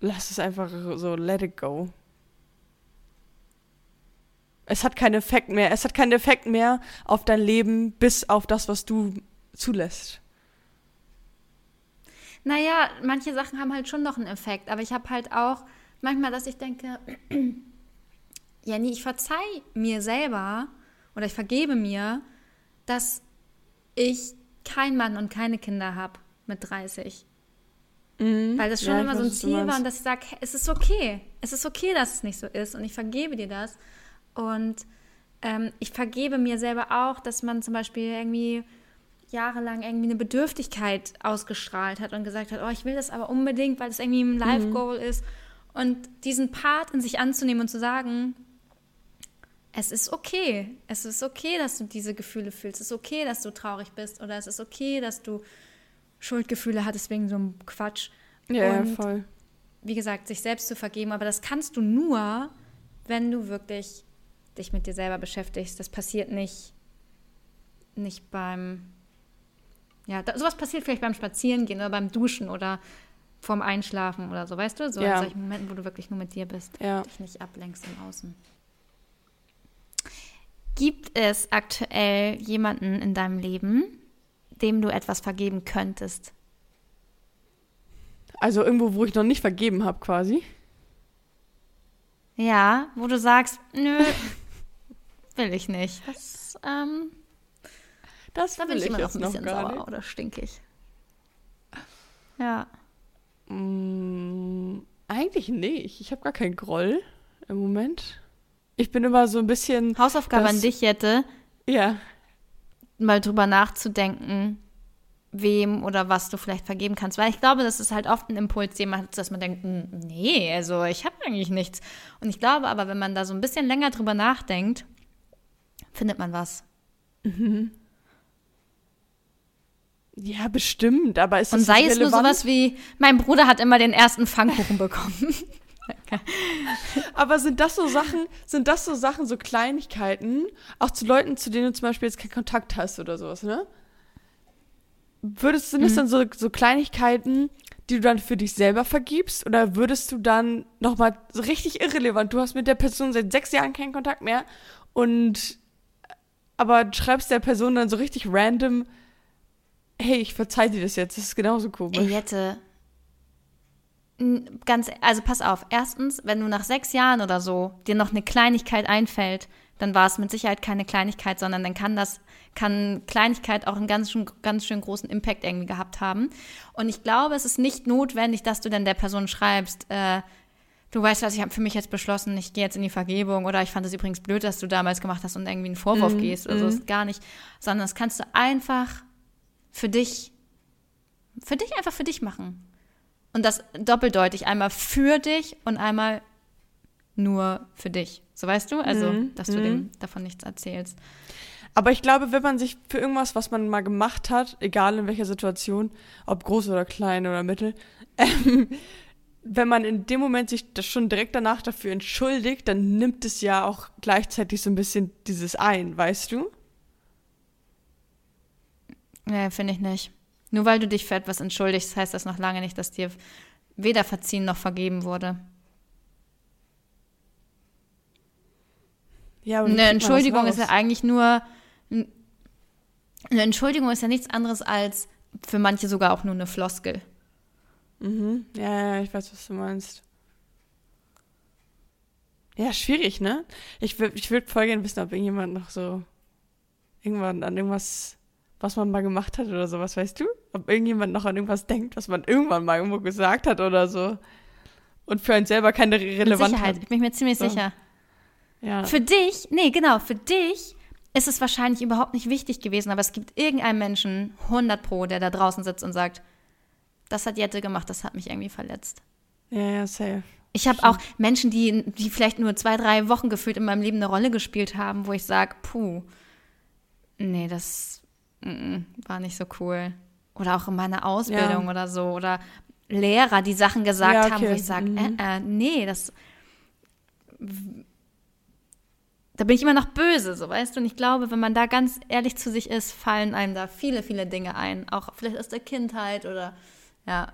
lass es einfach so, let it go. Es hat keinen Effekt mehr, es hat keinen Effekt mehr auf dein Leben, bis auf das, was du zulässt. Naja, manche Sachen haben halt schon noch einen Effekt, aber ich habe halt auch manchmal, dass ich denke, <clears throat> Jenny, ich verzeih mir selber oder ich vergebe mir, dass ich keinen Mann und keine Kinder habe mit 30. Weil das schon Ja, immer so ein Ziel war und dass ich sage, es ist okay. Es ist okay, dass es nicht so ist und ich vergebe dir das. Und ähm, ich vergebe mir selber auch, dass man zum Beispiel irgendwie jahrelang irgendwie eine Bedürftigkeit ausgestrahlt hat und gesagt hat, oh, ich will das aber unbedingt, weil es irgendwie ein Life-Goal ist. Und diesen Part in sich anzunehmen und zu sagen, es ist okay. Es ist okay, dass du diese Gefühle fühlst. Es ist okay, dass du traurig bist. Oder es ist okay, dass du Schuldgefühle hattest wegen so einem Quatsch. Ja, ja, Und voll. wie gesagt, sich selbst zu vergeben. Aber das kannst du nur, wenn du wirklich dich mit dir selber beschäftigst. Das passiert nicht, nicht beim, ja, da, sowas passiert vielleicht beim Spazierengehen oder beim Duschen oder vorm Einschlafen oder so, weißt du? So Ja. in solchen Momenten, wo du wirklich nur mit dir bist. Ja. Dich nicht ablenkst im Außen. Gibt es aktuell jemanden in deinem Leben, dem du etwas vergeben könntest? Also irgendwo, wo ich noch nicht vergeben habe, quasi. Ja, wo du sagst, nö, <laughs> will ich nicht. Das, ähm, Das da bin ich immer noch ein bisschen sauer nicht. oder stinkig. Ja. Mm, eigentlich nicht. Ich habe gar keinen Groll im Moment. Ich bin immer so ein bisschen, Hausaufgabe Das- an dich, Jette, ja, mal drüber nachzudenken, wem oder was du vielleicht vergeben kannst. Weil ich glaube, das ist halt oft ein Impuls, den man hat, dass man denkt, "Hm, nee, also ich habe eigentlich nichts. Und ich glaube aber, wenn man da so ein bisschen länger drüber nachdenkt, findet man was. ja, bestimmt, aber ist Und sei es nur sowas wie, mein Bruder hat immer den ersten Pfannkuchen bekommen. <laughs> <laughs> Aber sind das so Sachen, sind das so Sachen, so Kleinigkeiten, auch zu Leuten, zu denen du zum Beispiel jetzt keinen Kontakt hast oder sowas, ne? Würdest, sind Mhm. das dann so, so Kleinigkeiten, die du dann für dich selber vergibst? Oder würdest du dann nochmal so richtig irrelevant, du hast mit der Person seit sechs Jahren keinen Kontakt mehr und aber schreibst der Person dann so richtig random, hey, ich verzeih dir das jetzt, das ist genauso komisch. Ey, Jette, ganz, also pass auf. Erstens, wenn du nach sechs Jahren oder so dir noch eine Kleinigkeit einfällt, dann war es mit Sicherheit keine Kleinigkeit, sondern dann kann das, kann Kleinigkeit auch einen ganz schön, ganz schön großen Impact irgendwie gehabt haben. Und ich glaube, es ist nicht notwendig, dass du dann der Person schreibst, äh, du weißt was, ich habe für mich jetzt beschlossen, ich gehe jetzt in die Vergebung oder ich fand es übrigens blöd, dass du damals gemacht hast und irgendwie einen Vorwurf gehst oder so, ist gar nicht, sondern das kannst du einfach für dich, für dich einfach für dich machen. Und das doppeldeutig, einmal für dich und einmal nur für dich. So weißt du? Also, dass du dem davon nichts erzählst. Aber ich glaube, wenn man sich für irgendwas, was man mal gemacht hat, egal in welcher Situation, ob groß oder klein oder mittel, <laughs> ähm, wenn man in dem Moment sich das schon direkt danach dafür entschuldigt, dann nimmt es ja auch gleichzeitig so ein bisschen dieses ein, weißt du? Nee, finde ich nicht. Nur weil du dich für etwas entschuldigst, heißt das noch lange nicht, dass dir weder verziehen noch vergeben wurde. Ja, Eine Entschuldigung ist ja eigentlich nur. Eine Entschuldigung ist ja nichts anderes als für manche sogar auch nur eine Floskel. Mhm. Ja, ja, ich weiß, was du meinst. Ja, schwierig, ne? Ich würde ich würd voll gerne wissen, ob irgendjemand noch so irgendwann an irgendwas, was man mal gemacht hat oder sowas, weißt du? Ob irgendjemand noch an irgendwas denkt, was man irgendwann mal irgendwo gesagt hat oder so. Und für einen selber keine Mit Relevanz Sicherheit, hat. ich bin mir ziemlich So. sicher. Ja. Für dich, nee, genau, für dich ist es wahrscheinlich überhaupt nicht wichtig gewesen, aber es gibt irgendeinen Menschen, 100 Pro, der da draußen sitzt und sagt, das hat Jette gemacht, das hat mich irgendwie verletzt. ja, ja, safe. Ich habe auch Menschen, die, die vielleicht nur zwei, drei Wochen gefühlt in meinem Leben eine Rolle gespielt haben, wo ich sage, puh, nee, das war nicht so cool. Oder auch in meiner Ausbildung Ja. oder so. Oder Lehrer, die Sachen gesagt Ja, haben, wo okay. ich sage, Mhm. äh, äh, nee, das. Da bin ich immer noch böse, so weißt du. Und ich glaube, wenn man da ganz ehrlich zu sich ist, fallen einem da viele, viele Dinge ein. Auch vielleicht aus der Kindheit oder ja.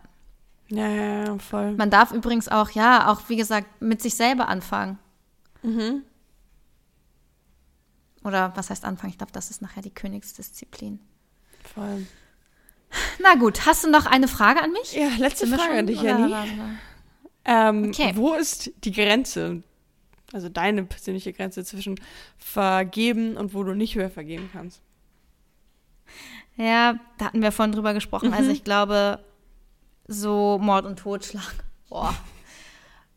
Ja, ja, ja, voll. Man darf übrigens auch, ja, auch wie gesagt, mit sich selber anfangen. Mhm. Oder was heißt anfangen? Ich glaube, das ist nachher die Königsdisziplin. voll. Na gut, hast du noch eine Frage an mich? Ja, letzte Frage schon, an dich, Jenny. Oder? Ähm, Okay. Wo ist die Grenze, also deine persönliche Grenze zwischen vergeben und wo du nicht mehr vergeben kannst? Ja, da hatten wir vorhin drüber gesprochen. Also ich glaube, so Mord und Totschlag. Boah.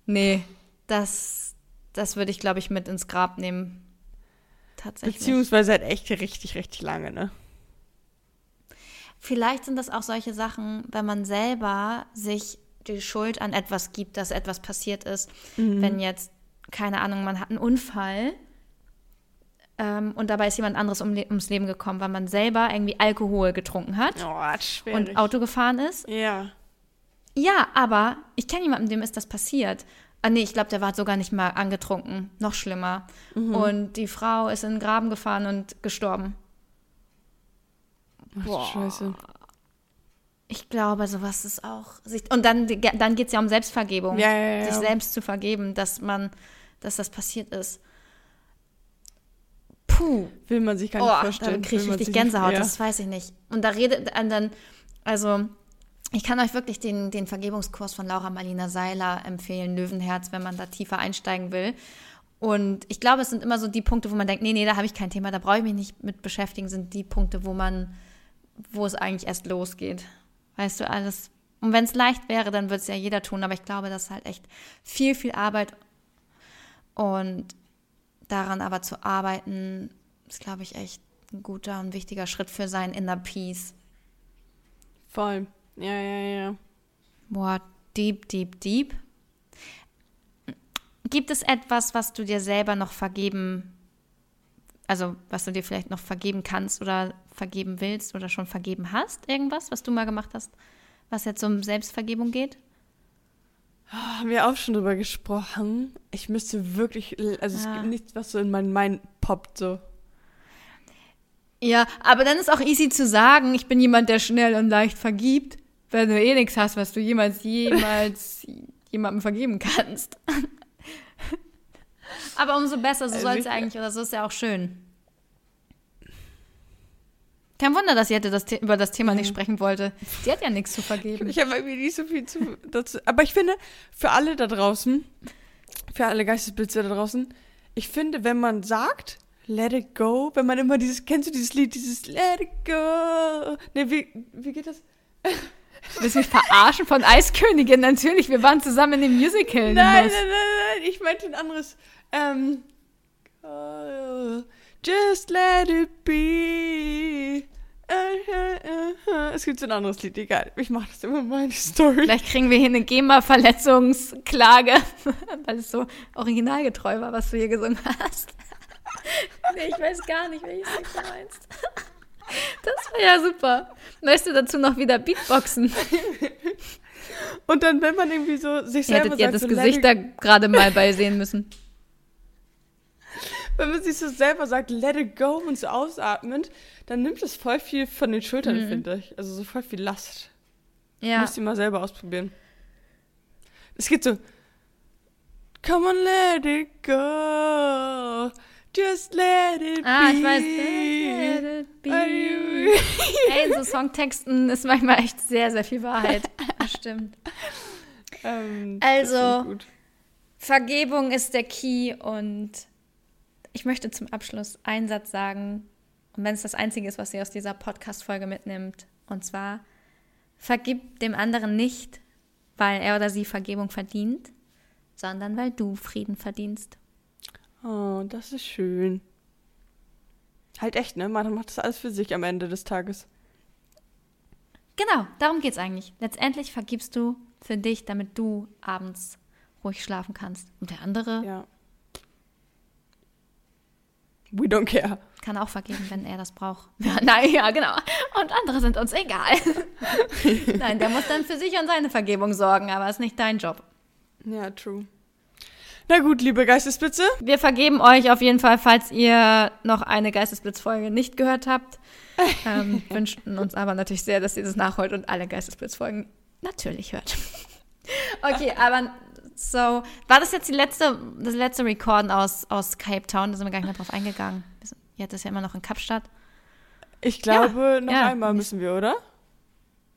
Nee, das, das würde ich, glaube ich, mit ins Grab nehmen. Tatsächlich. Beziehungsweise halt echt richtig, richtig lange, ne? Vielleicht sind das auch solche Sachen, wenn man selber sich die Schuld an etwas gibt, dass etwas passiert ist. Wenn jetzt, keine Ahnung, man hat einen Unfall ähm, und dabei ist jemand anderes um, ums Leben gekommen, weil man selber irgendwie Alkohol getrunken hat Oh, und Auto gefahren ist. ja. Ja, aber ich kenne jemanden, dem ist das passiert. Ah, nee, ich glaube, der war sogar nicht mal angetrunken. Noch schlimmer. Und die Frau ist in den Graben gefahren und gestorben. Ach, Boah. Scheiße. Ich glaube, sowas ist auch. sich- Und dann, dann geht es ja um Selbstvergebung. Ja, ja, ja. Sich selbst zu vergeben, dass man, dass das passiert ist. Puh. Will man sich gar nicht Oh, vorstellen. dann kriege ich richtig Gänsehaut, Ja. das weiß ich nicht. Und da redet und dann, also ich kann euch wirklich den, den Vergebungskurs von Laura Marlina Seiler empfehlen, Löwenherz, wenn man da tiefer einsteigen will. Und ich glaube, es sind immer so die Punkte, wo man denkt, nee, nee, da habe ich kein Thema, da brauche ich mich nicht mit beschäftigen, sind die Punkte, wo man, wo es eigentlich erst losgeht. Weißt du, alles. Und wenn es leicht wäre, dann würde es ja jeder tun, aber ich glaube, das ist halt echt viel, viel Arbeit. Und daran aber zu arbeiten, ist, glaube ich, echt ein guter und wichtiger Schritt für seinen Inner Peace. Voll. Ja, ja, ja. Boah, deep, deep, deep. Gibt es etwas, was du dir selber noch vergeben, also was du dir vielleicht noch vergeben kannst oder vergeben willst oder schon vergeben hast? Irgendwas, was du mal gemacht hast, was jetzt um Selbstvergebung geht? Haben wir auch schon drüber gesprochen. Ich müsste wirklich, also es gibt nichts, was so in meinen Mind poppt, so. Ja, aber dann ist auch easy zu sagen, ich bin jemand, der schnell und leicht vergibt, wenn du eh nichts hast, was du jemals, jemals <laughs> jemandem vergeben kannst. <laughs> aber umso besser, so Also soll es ich- eigentlich, oder so ist ja auch schön. Kein Wunder, dass Jette das, The- über das Thema nicht sprechen wollte. Sie hat ja nichts zu vergeben. Ich habe irgendwie nicht so viel zu, dazu. Aber ich finde, für alle da draußen, für alle Geistesblitze da draußen, ich finde, wenn man sagt, let it go, wenn man immer dieses, kennst du dieses Lied, dieses let it go? Ne, wie, wie geht das? <laughs> Willst du mich verarschen von Eiskönigin? Natürlich, wir waren zusammen in dem Musical. Nein, nein, nein, nein, ich meinte ein anderes. Ähm, oh, just let it be. Äh, äh, äh. Es gibt so ein anderes Lied, egal. Ich mache das immer in meine Story. Vielleicht kriegen wir hier eine GEMA-Verletzungsklage, <laughs> weil es so originalgetreu war, was du hier gesungen hast. nee, ich weiß gar nicht, welches Lied du meinst. Das war ja super. Möchtest du dazu noch wieder Beatboxen? Und dann, wenn man irgendwie so sich Ihr selber hättet ihr sagt, das so, Gesicht da gerade mal bei sehen müssen. wenn man sich so selber sagt, let it go und so ausatmend, dann nimmt es voll viel von den Schultern, finde ich. Also so voll viel Last. Ja. Müsst ihr mal selber ausprobieren. Es geht so. Come on, let it go. Just let it Ah, be. ich weiß. Let it be. <laughs> Ey, so Songtexten ist manchmal echt sehr, sehr viel Wahrheit. <laughs> Stimmt. Ähm, Also-. Vergebung ist der Key und ich möchte zum Abschluss einen Satz sagen. Und wenn es das Einzige ist, was ihr aus dieser Podcast-Folge mitnimmt, und zwar, vergib dem anderen nicht, weil er oder sie Vergebung verdient, sondern weil du Frieden verdienst. Oh, das ist schön. Halt echt, ne? Man macht das alles für sich am Ende des Tages. Genau, darum geht's eigentlich. Letztendlich vergibst du für dich, damit du abends ruhig schlafen kannst. Und der andere Ja. We don't care. kann auch vergeben, wenn er das braucht. <laughs> Ja, nein, ja, genau. Und andere sind uns egal. <laughs> nein, der muss dann für sich und seine Vergebung sorgen, aber ist nicht dein Job. Ja, true. Na gut, liebe Geistesblitze. Wir vergeben euch auf jeden Fall, falls ihr noch eine Geistesblitzfolge nicht gehört habt. <laughs> Ähm, wünschten uns aber natürlich sehr, dass ihr das nachholt und alle Geistesblitzfolgen natürlich hört. <laughs> okay, aber so, war das jetzt die letzte, das letzte Recorden aus, aus Cape Town? Da sind wir gar nicht mehr drauf eingegangen. Jetzt ist ja immer noch in Kapstadt. Ich glaube, noch ja. einmal müssen wir, oder?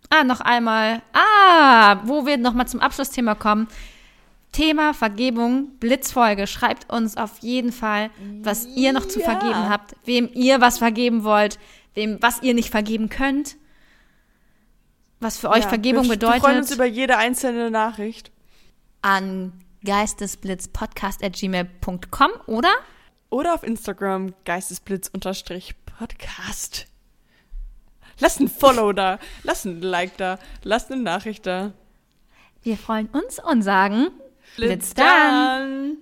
Ah, noch einmal. Ah, wo wir nochmal zum Abschlussthema kommen. Thema Vergebung, Blitzfolge. Schreibt uns auf jeden Fall, was ihr noch zu Ja. vergeben habt, wem ihr was vergeben wollt, wem was ihr nicht vergeben könnt, was für euch Ja, Vergebung wir, Wir freuen uns bedeutet, über jede einzelne Nachricht. an geistesblitzpodcast.gmail.com oder Oder auf Instagram geistesblitz-podcast. Lasst ein Follow da, lasst ein Like da, lasst eine Nachricht da. wir freuen uns und sagen Let's done.